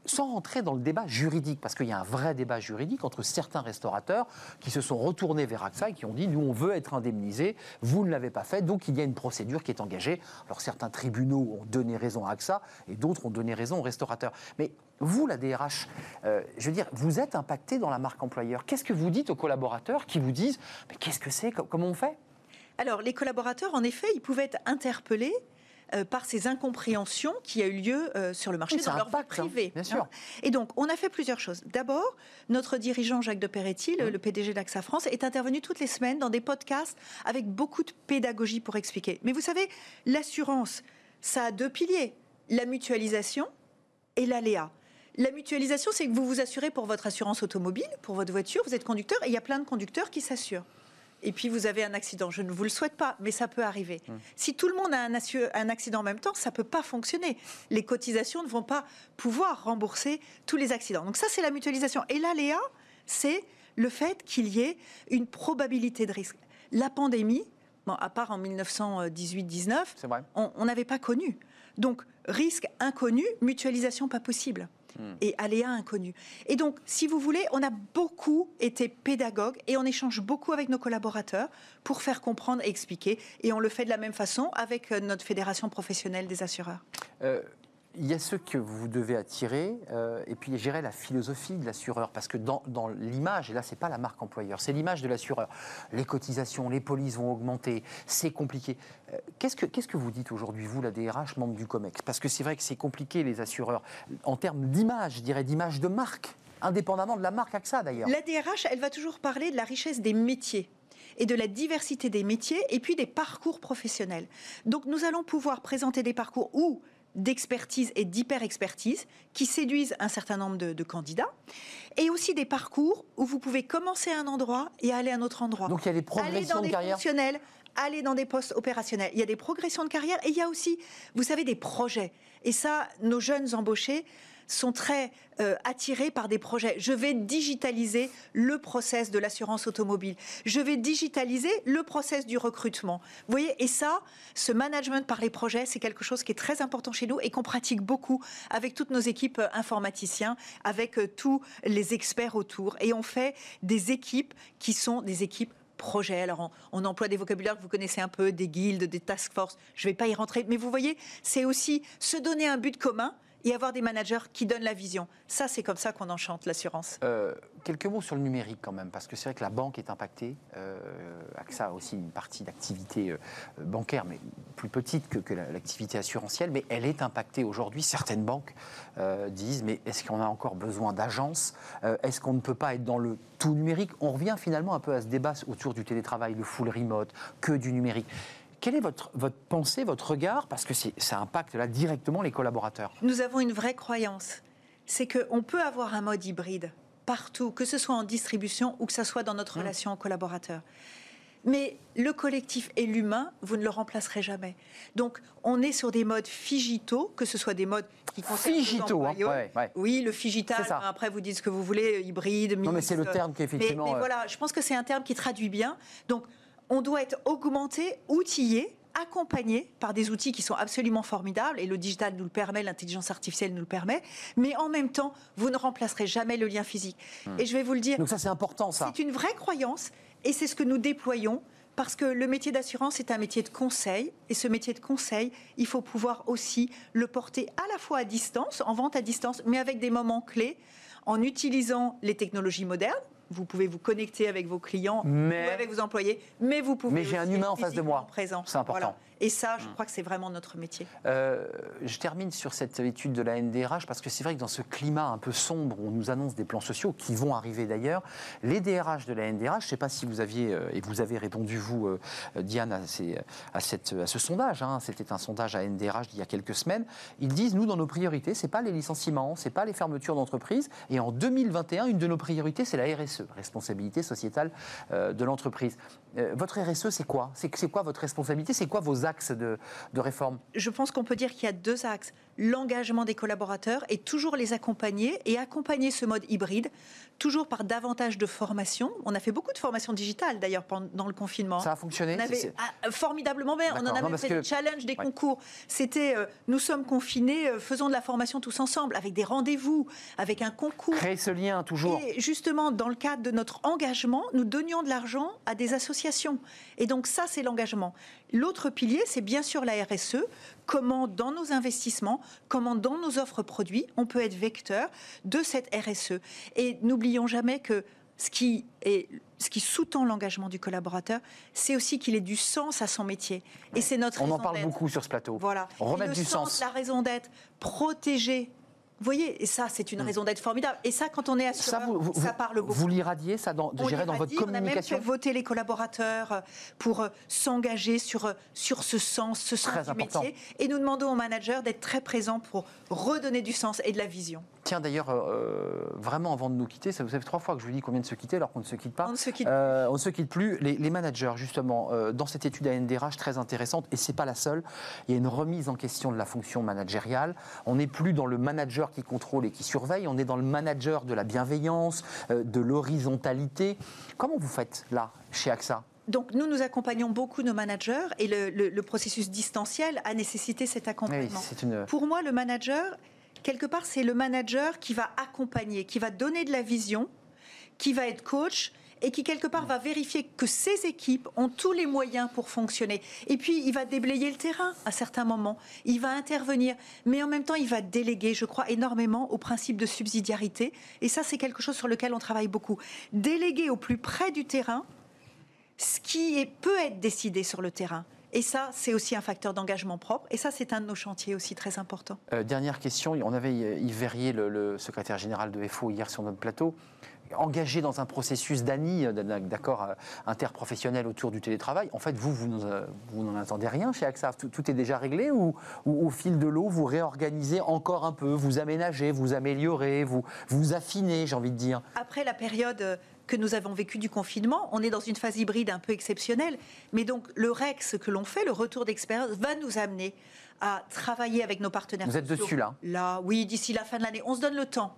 Sans rentrer dans le débat juridique, parce qu'il y a un vrai débat juridique entre certains restaurateurs qui se sont retournés vers AXA et qui ont dit nous, on veut être indemnisés, vous ne l'avez pas fait, donc il y a une procédure qui est engagée. Alors certains tribunaux ont donné raison à AXA et d'autres ont donné raison aux restaurateurs. Mais vous, la DRH, euh, je veux dire, vous êtes impacté dans la marque employeur. Qu'est-ce que vous dites aux collaborateurs qui vous disent mais qu'est-ce que c'est, comment on fait? Alors, les collaborateurs, en effet, ils pouvaient être interpellés euh, par ces incompréhensions qui a eu lieu euh, sur le marché Oui, dans leur vie impacte, hein, privée. bien sûr. Et donc, on a fait plusieurs choses. D'abord, notre dirigeant Jacques de Peretti, Mmh. le, le PDG d'AXA France, est intervenu toutes les semaines dans des podcasts avec beaucoup de pédagogie pour expliquer. Mais vous savez, l'assurance, ça a deux piliers la mutualisation et l'aléa. La mutualisation, c'est que vous vous assurez pour votre assurance automobile, pour votre voiture, vous êtes conducteur, et il y a plein de conducteurs qui s'assurent. Et puis vous avez un accident. Je ne vous le souhaite pas, mais ça peut arriver. Si tout le monde a un, accident en même temps, ça ne peut pas fonctionner. Les cotisations ne vont pas pouvoir rembourser tous les accidents. Donc ça, c'est la mutualisation. Et l'aléa, c'est le fait qu'il y ait une probabilité de risque. La pandémie, bon, à part en 1918-19, C'est vrai. on on n'avait pas connu. Donc, risque inconnu, mutualisation pas possible. Et aléa inconnu. Et donc, si vous voulez, on a beaucoup été pédagogue et on échange beaucoup avec nos collaborateurs pour faire comprendre et expliquer. Et on le fait de la même façon avec euh, notre fédération professionnelle des assureurs. Euh, il y a ceux que vous devez attirer, euh, et puis gérer la philosophie de l'assureur, parce que dans, dans l'image, et là, c'est pas la marque employeur, c'est l'image de l'assureur. Les cotisations, les polices vont augmenter, c'est compliqué. Euh, qu'est-ce, que, qu'est-ce que vous dites aujourd'hui, vous, la DRH, membre du COMEX? Parce que c'est vrai que c'est compliqué, les assureurs, en termes d'image, je dirais d'image de marque, indépendamment de la marque AXA d'ailleurs. La DRH, elle va toujours parler de la richesse des métiers et de la diversité des métiers et puis des parcours professionnels. Donc nous allons pouvoir présenter des parcours où d'expertise et d'hyper-expertise qui séduisent un certain nombre de, de candidats et aussi des parcours où vous pouvez commencer à un endroit et aller à un autre endroit. Donc il y a des aller progressions dans de des carrière. fonctionnels, aller dans des postes opérationnels. Il y a des progressions de carrière et il y a aussi, vous savez, des projets. Et ça, nos jeunes embauchés sont très euh, attirés par des projets. Je vais digitaliser le process de l'assurance automobile. Je vais digitaliser le process du recrutement. Vous voyez, et ça, ce management par les projets, c'est quelque chose qui est très important chez nous et qu'on pratique beaucoup avec toutes nos équipes euh, informaticiens, avec euh, tous les experts autour. Et on fait des équipes qui sont des équipes projet. Alors, on, emploie des vocabulaires que vous connaissez un peu, des guildes, des task force. Je ne vais pas y rentrer. Mais vous voyez, c'est aussi se donner un but commun et avoir des managers qui donnent la vision. Ça, c'est comme ça qu'on enchante l'assurance. Euh, quelques mots sur le numérique quand même, parce que c'est vrai que la banque est impactée. Euh, AXA a aussi une partie d'activité euh, bancaire, mais plus petite que, l'activité assurantielle, mais elle est impactée aujourd'hui. Certaines banques euh, disent, mais est-ce qu'on a encore besoin d'agences? Est-ce qu'on ne peut pas être dans le tout numérique? On revient finalement un peu à ce débat autour du télétravail, le full remote, que du numérique. Quelle est votre, votre pensée, votre regard Parce que ça impacte là directement les collaborateurs? Nous avons une vraie croyance. C'est qu'on peut avoir un mode hybride partout, que ce soit en distribution ou que ce soit dans notre mmh. relation aux collaborateurs. Mais le collectif et l'humain, vous ne le remplacerez jamais. Donc, on est sur des modes figitaux, que ce soit des modes qui concernent Figito, hein, Oui, le figital. Après, vous dites ce que vous voulez, hybride, Non, mais c'est le terme qui effectivement. Mais, mais voilà, je pense que c'est un terme qui traduit bien. Donc, on doit être augmenté, outillé, accompagné par des outils qui sont absolument formidables, et le digital nous le permet, l'intelligence artificielle nous le permet, mais en même temps, vous ne remplacerez jamais le lien physique. Hmm. Et je vais vous le dire. Donc ça, c'est important, ça. C'est une vraie croyance, et c'est ce que nous déployons. Parce que le métier d'assurance est un métier de conseil, et ce métier de conseil, il faut pouvoir aussi le porter à la fois à distance, en vente à distance, mais avec des moments clés, en utilisant les technologies modernes, vous pouvez vous connecter avec vos clients ou avec vos employés, mais vous pouvez. Mais j'ai un humain en face de moi. Présent. C'est important. Et ça, je crois que c'est vraiment notre métier. Euh, je termine sur cette étude de la NDRH parce que c'est vrai que dans ce climat un peu sombre on nous annonce des plans sociaux qui vont arriver d'ailleurs, les DRH de la NDRH, je ne sais pas si vous aviez, euh, et vous avez répondu vous, euh, Diane, à, à, cette, à, ce sondage, hein, c'était un sondage à NDRH d'il y a quelques semaines, ils disent, nous, dans nos priorités, ce n'est pas les licenciements, ce n'est pas les fermetures d'entreprises, et en 2021, une de nos priorités, c'est la RSE, responsabilité sociétale de l'entreprise. votre RSE, c'est quoi? C'est quoi votre responsabilité? C'est quoi vos axes de, réforme Je pense qu'on peut dire qu'il y a deux axes. L'engagement des collaborateurs et toujours les accompagner et accompagner ce mode hybride, toujours par davantage de formation. On a fait beaucoup de formation digitale d'ailleurs pendant le confinement. Ça a fonctionné ah, Formidablement bien. On en a même fait des challenges, des concours. C'était euh, nous sommes confinés, euh, faisons de la formation tous ensemble, avec des rendez-vous, avec un concours. Créer ce lien toujours. Et justement, dans le cadre de notre engagement, nous donnions de l'argent à des associations. Et donc ça, c'est l'engagement. L'autre pilier, c'est bien sûr la RSE. Comment, dans nos investissements, comment, dans nos offres produits, on peut être vecteur de cette RSE. Et n'oublions jamais que ce qui, est, ce qui sous-tend l'engagement du collaborateur, c'est aussi qu'il ait du sens à son métier. Et c'est notre On en parle beaucoup sur ce plateau. Voilà. Remettre du sens. La raison d'être, protéger vous voyez, et ça, c'est une mm. raison d'être formidable. Et ça, quand on est assureur, ça, ça parle beaucoup. Vous l'irradiez, ça, dans, dans votre communication On a même fait voter les collaborateurs euh, pour euh, s'engager sur, euh, sur ce sens, ce sens du métier. Et nous demandons aux managers d'être très présents pour redonner du sens et de la vision. Tiens, d'ailleurs, vraiment avant de nous quitter, ça vous savez trois fois que je vous dis qu'on vient de se quitter alors qu'on ne se quitte pas. On ne se quitte, on ne se quitte plus. Les, managers, justement, dans cette étude ANDRH très intéressante, et c'est pas la seule, il y a une remise en question de la fonction managériale. On n'est plus dans le manager qui contrôle et qui surveille, on est dans le manager de la bienveillance, euh, de l'horizontalité. Comment vous faites là, chez AXA? Donc nous, nous accompagnons beaucoup nos managers et le, processus distanciel a nécessité cet accompagnement. Pour moi, le manager, quelque part, c'est le manager qui va accompagner, qui va donner de la vision, qui va être coach et qui quelque part va vérifier que ses équipes ont tous les moyens pour fonctionner. Et puis il va déblayer le terrain à certains moments, il va intervenir, mais en même temps il va déléguer, je crois, énormément au principe de subsidiarité. Et ça c'est quelque chose sur lequel on travaille beaucoup. Déléguer au plus près du terrain ce qui peut être décidé sur le terrain. Et ça, c'est aussi un facteur d'engagement propre. Et ça, c'est un de nos chantiers aussi très importants. Euh, dernière question. On avait Yves Verrier, le, le, secrétaire général de FO, hier sur notre plateau engagé dans un processus d'ANI, d'accord euh, interprofessionnel autour du télétravail. En fait, vous, vous, n'en attendez rien chez AXA tout, est déjà réglé ou, au fil de l'eau, vous réorganisez encore un peu, vous aménagez, vous améliorez, vous, vous affinez, j'ai envie de dire Après la période que nous avons vécue du confinement, on est dans une phase hybride un peu exceptionnelle. Mais donc, le REX que l'on fait, le retour d'expérience, va nous amener à travailler avec nos partenaires. Vous êtes dessus là Là, oui, d'ici la fin de l'année. On se donne le temps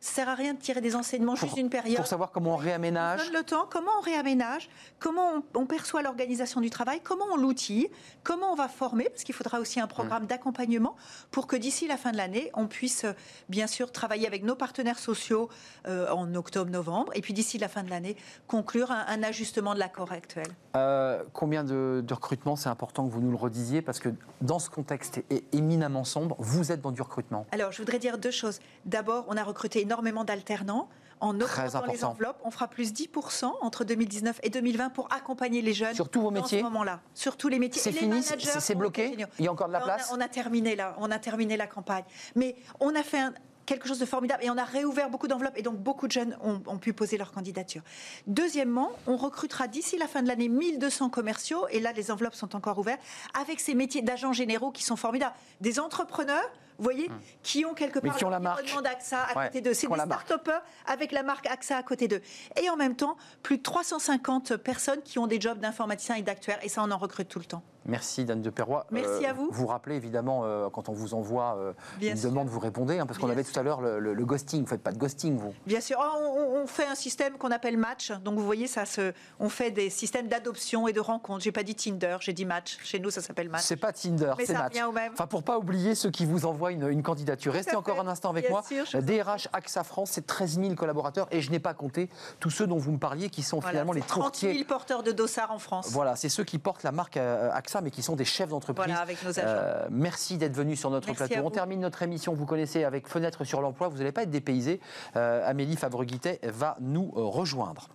Ça sert à rien de tirer des enseignements Pour- juste d'une période. Pour savoir comment on On réaménage. donne le temps, comment on réaménage, comment on, on perçoit l'organisation du travail, comment on l'outille, comment on va former, parce qu'il faudra aussi un programme d'accompagnement pour que d'ici la fin de l'année, on puisse euh, bien sûr travailler avec nos partenaires sociaux euh, en octobre-novembre, et puis d'ici la fin de l'année, conclure un, un ajustement de l'accord actuel. Euh, combien de, de recrutements C'est important que vous nous le redisiez parce que dans ce contexte éminemment sombre, vous êtes dans du recrutement. Alors, je voudrais dire deux choses. D'abord, on a recruté énormément d'alternants. En augmentant les enveloppes, on fera plus 10% entre 2019 et 2020 pour accompagner les jeunes. Sur tous vos dans métiers ce moment-là. Sur tous les métiers. C'est fini C'est bloqué. Il y a encore de la On a- place on a, terminé là, on a terminé la campagne. Mais on a fait un- quelque chose de formidable et on a réouvert beaucoup d'enveloppes et donc beaucoup de jeunes ont, ont pu poser leur candidature. Deuxièmement, on recrutera d'ici la fin de l'année 1200 commerciaux et là les enveloppes sont encore ouvertes avec ces métiers d'agents généraux qui sont formidables. Des entrepreneurs, vous voyez, qui ont quelque Hmm. Part qui ont la marque. l'environnement d'AXA à Ouais, côté d'eux. C'est des start-upers avec la marque AXA à côté d'eux. Et en même temps, plus de 350 personnes qui ont des jobs d'informaticiens et d'actuaires et ça on en recrute tout le temps. Merci Dan de Perrois. Merci à vous. Vous rappelez évidemment euh, quand on vous envoie euh, une sûr. demande, vous répondez, hein, parce qu'on avait tout à l'heure le, le- le ghosting. Vous faites pas de ghosting, vous? Bien sûr, Oh, on, on fait un système qu'on appelle match. Donc vous voyez, ça se, on fait des systèmes d'adoption et de rencontres. J'ai pas dit Tinder, j'ai dit match. Chez nous, ça s'appelle match. C'est pas Tinder, Mais c'est ça Match. revient au même. Enfin, pour pas oublier ceux qui vous envoient une, une candidature. Restez encore fait. un instant avec Bien moi. sûr, DRH AXA France, c'est 13 000 collaborateurs et je n'ai pas compté tous ceux dont vous me parliez qui sont Voilà, finalement les c'est 30 courtiers. 000 porteurs de dossards en France. Voilà, c'est ceux qui portent la marque euh, AXA, mais qui sont des chefs d'entreprise. Voilà, avec nos agents. Euh, merci d'être venu sur notre Merci plateau. On termine notre émission, vous connaissez, avec Fenêtre sur l'emploi. Vous n'allez pas être dépaysé. Euh, Amélie Favre-Guittet va nous euh, rejoindre.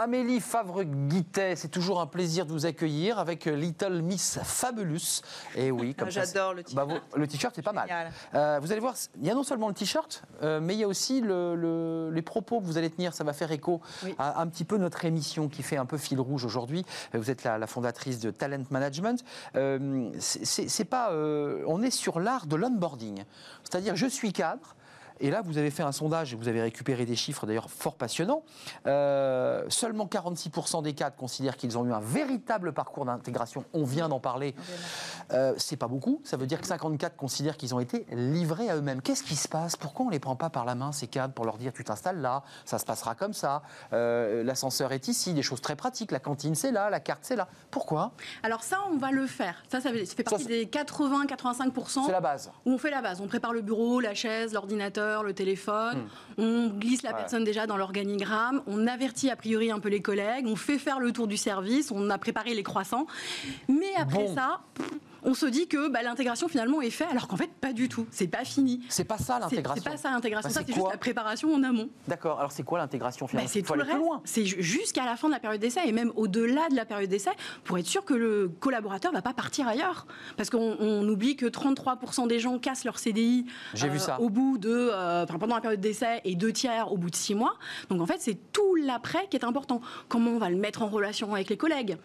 Amélie Favre-Guittet, c'est toujours un plaisir de vous accueillir avec euh, Little Miss Fabulous. Et oui, comme J'adore le bah, t-shirt. le t-shirt est pas mal. Euh, vous allez voir, il y a non seulement le t-shirt, euh, mais il y a aussi le- le- les propos que vous allez tenir. Ça va faire écho Oui. à un petit peu notre émission qui fait un peu fil rouge aujourd'hui. Vous êtes la, la fondatrice de Talent Management. Euh, c'est- pas, on est sur l'art de l'onboarding, c'est-à-dire je suis cadre. Et là, vous avez fait un sondage et vous avez récupéré des chiffres d'ailleurs fort passionnants. Euh, seulement 46% des cadres considèrent qu'ils ont eu un véritable parcours d'intégration. On vient d'en parler. Euh, c'est pas beaucoup. Ça veut dire que 54 considèrent qu'ils ont été livrés à eux-mêmes. Qu'est-ce qui se passe? Pourquoi on les prend pas par la main ces cadres pour leur dire tu t'installes là, ça se passera comme ça, euh, l'ascenseur est ici, des choses très pratiques, la cantine c'est là, la carte c'est là. Pourquoi? Alors ça, on va le faire. Ça, ça fait partie des 80-85% C'est la base. où on fait la base. On prépare le bureau, la chaise, l'ordinateur, le téléphone. On glisse la Hmm. Ouais. personne déjà dans l'organigramme. On avertit a priori un peu les collègues. On fait faire le tour du service. On a préparé les croissants. Mais après Bon. ça, on se dit que bah, l'intégration finalement est faite, alors qu'en fait, pas du tout. C'est pas fini. C'est pas ça l'intégration. c'est pas ça l'intégration. Bah, ça, c'est juste la préparation en amont. D'accord. Alors c'est quoi l'intégration Bah, finalement? c'est tout le reste. C'est ju- jusqu'à la fin de la période d'essai et même au-delà de la période d'essai pour être sûr que le collaborateur va pas partir ailleurs. Parce qu'on on oublie que 33% des gens cassent leur CDI vu ça. au bout de, euh, enfin, pendant la période d'essai et deux tiers au bout de six mois. Donc en fait, c'est tout l'après qui est important. Comment on va le mettre en relation avec les collègues?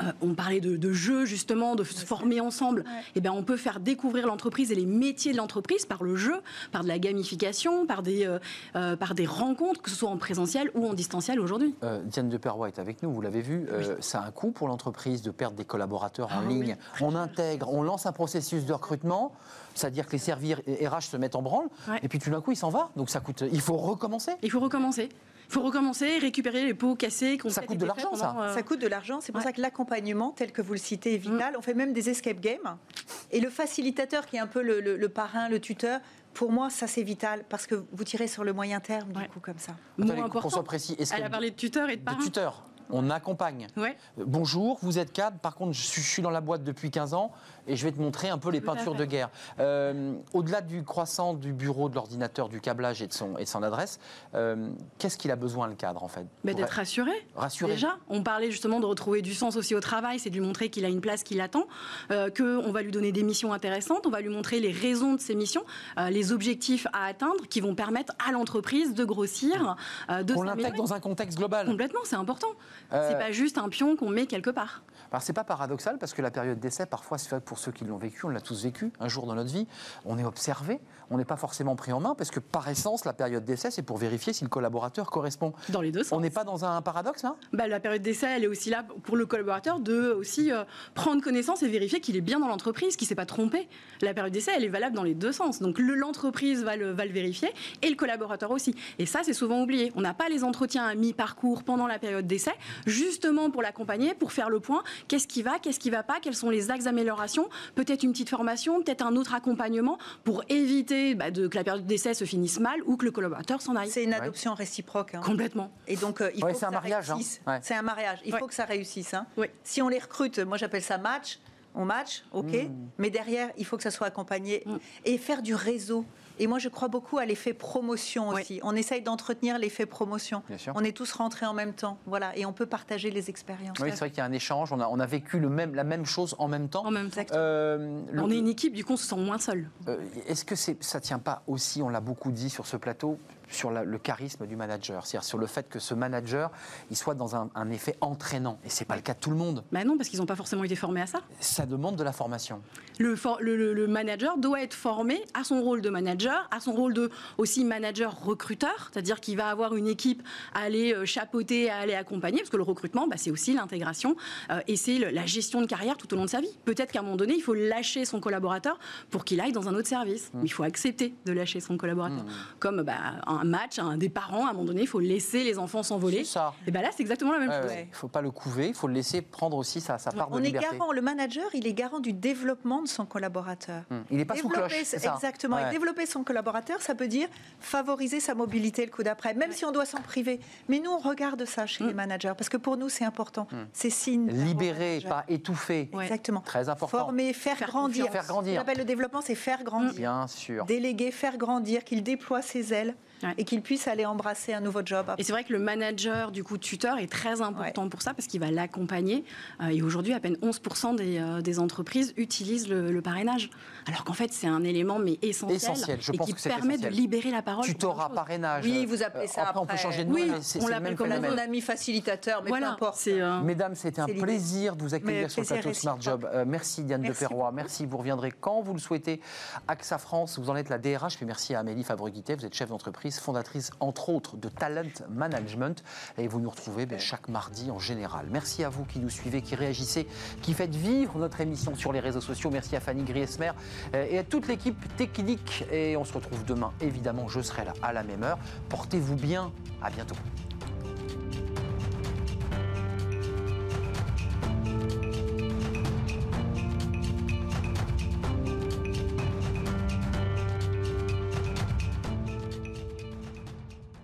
Euh, on parlait de, de jeu justement, de se former ensemble. Eh ben, on peut faire découvrir l'entreprise et les métiers de l'entreprise par le jeu, par de la gamification, par des, euh, euh, par des rencontres, que ce soit en présentiel ou en distanciel aujourd'hui. Euh, Diane de Perrois est avec nous, vous l'avez vu. Euh, Ça a un coût pour l'entreprise de perdre des collaborateurs en Ah ligne. On intègre, on lance un processus de recrutement, c'est-à-dire que les services RH se mettent en branle, Ouais. et puis tout d'un coup, il s'en va. Donc ça coûte. Il faut recommencer. Il faut recommencer. Il faut recommencer, récupérer les pots cassés. Ça coûte de l'argent, ça. euh, Ça coûte de l'argent, c'est pour ouais. ça que l'accompagnement, tel que vous le citez, est vital. On fait même des escape games. Et le facilitateur, qui est un peu le, le- le parrain, le tuteur, pour moi, ça c'est vital, parce que vous tirez sur le moyen terme, du Ouais. coup, comme ça. mot Attendez, qu'on important. soit précis. Est-ce Elle a parlé de tuteur et de de parrain. tuteur on accompagne. Ouais. Bonjour, vous êtes cadre. Par contre, je suis, je suis dans la boîte depuis 15 ans et je vais te montrer un peu les peintures de guerre. Euh, Au-delà du croissant du bureau, de l'ordinateur, du câblage et de son, et de son adresse, euh, qu'est-ce qu'il a besoin le cadre en fait Pour D'être rassuré. rassurer. Déjà, on parlait justement de retrouver du sens aussi au travail, c'est de lui montrer qu'il a une place qui l'attend, euh, qu'on va lui donner des missions intéressantes, on va lui montrer les raisons de ses missions, euh, les objectifs à atteindre qui vont permettre à l'entreprise de grossir, de On l'intègre dans un contexte global. Complètement, c'est important. C'est pas juste un pion qu'on met quelque part. Alors c'est pas paradoxal parce que la période d'essai, parfois, c'est vrai pour ceux qui l'ont vécu, on l'a tous vécu un jour dans notre vie, on est observé, on n'est pas forcément pris en main parce que par essence, la période d'essai, c'est pour vérifier si le collaborateur correspond. Dans les deux sens. On n'est pas dans un paradoxe là? Bah, la période d'essai, elle est aussi là pour le collaborateur de aussi euh, prendre connaissance et vérifier qu'il est bien dans l'entreprise, qu'il ne s'est pas trompé. La période d'essai, elle est valable dans les deux sens. Donc le- l'entreprise va le, va le vérifier et le collaborateur aussi. Et ça, c'est souvent oublié. On n'a pas les entretiens à mi-parcours pendant la période d'essai, justement pour l'accompagner, pour faire le point. Qu'est-ce qui va, qu'est-ce qui va pas, quels sont les axes d'amélioration, peut-être une petite formation, peut-être un autre accompagnement pour éviter bah, de, que la période d'essai se finisse mal ou que le collaborateur s'en aille. C'est une adoption réciproque. hein. Complètement. Et donc, euh, il faut que un ça mariage, hein. réussisse. Ouais. C'est un mariage. Il Ouais. faut que ça réussisse. hein. Si on les recrute, moi j'appelle ça match, on match, ok. Hmm. Mais derrière, il faut que ça soit accompagné Mm. et faire du réseau. Et moi, je crois beaucoup à l'effet promotion aussi. On essaye d'entretenir l'effet promotion. Bien sûr. On est tous rentrés en même temps, voilà, et on peut partager les expériences. Oui, c'est vrai qu'il y a un échange, on a, on a vécu le même, la même chose en même temps. En même temps. Euh, le- On est une équipe, du coup, on se sent moins seul. Euh, Est-ce que c'est, ça tient pas aussi, on l'a beaucoup dit sur ce plateau, sur la- le charisme du manager, c'est-à-dire sur le fait que ce manager, il soit dans un, un effet entraînant, et c'est pas le cas de tout le monde. Bah non, parce qu'ils n'ont pas forcément été formés à ça. Ça demande de la formation. Le, for- le- le- le manager doit être formé à son rôle de manager, à son rôle de aussi manager recruteur, c'est-à-dire qu'il va avoir une équipe à aller euh, chapeauter, à aller accompagner, parce que le recrutement, bah, c'est aussi l'intégration euh, et c'est la gestion de carrière tout au long de sa vie. Peut-être qu'à un moment donné, il faut lâcher son collaborateur pour qu'il aille dans un autre service. Mmh. Il faut accepter de lâcher son collaborateur. Comme bah, un match, un, des parents, à un moment donné, il faut laisser les enfants s'envoler. Ça. Et ben là, c'est exactement la même Ouais, chose. ouais. Il ne faut pas le couver, il faut le laisser prendre aussi sa, sa part de On est liberté. garant, le manager, il est garant du développement de son collaborateur. Hum. Il n'est pas sous Développer- cloche, c'est ça Exactement. Ouais. Et développer son collaborateur, ça peut dire favoriser sa mobilité le coup d'après, même si on doit s'en priver. Mais nous, on regarde ça chez les managers, parce que pour nous, c'est important. C'est signe. manager. pas étouffé. Ouais. Exactement. Très important. Former, faire, Faire grandir. Faire grandir. Ce qu'on appelle le développement, c'est faire grandir. Bien sûr. Déléguer, faire grandir, qu'il déploie ses ailes Ouais. et qu'il puisse aller embrasser un nouveau job. Et c'est vrai que le manager, du coup, tuteur, est très important pour ça parce qu'il va l'accompagner. Euh, et aujourd'hui, à peine 11% des, euh, des entreprises utilisent le, le parrainage. Alors qu'en fait, c'est un élément mais essentiel, Essentiel, je et pense qui que permet essentiel. de libérer la parole. Tutorat, parrainage. Oui, vous appelez Euh, ça Après, on peut après. changer de nom, Oui, mais c'est on l'appelle comme on. Mon ami facilitateur, mais peu Voilà, importe. c'est euh, Mesdames, c'était un plaisir de vous accueillir sur le plateau Smart. Job. Euh, merci Diane Merci de Perroy, merci. Vous reviendrez quand vous le souhaitez. AXA France, vous en êtes la DRH, puis merci à Amélie Fabre-Guittet, vous êtes chef d'entreprise, fondatrice entre autres de Talent Management, et vous nous retrouvez ben, chaque mardi en général. Merci à vous qui nous suivez, qui réagissez, qui faites vivre notre émission sur les réseaux sociaux. Merci à Fanny Griesmer euh, et à toute l'équipe technique. Et on se retrouve demain, évidemment, je serai là à la même heure. Portez-vous bien, à bientôt.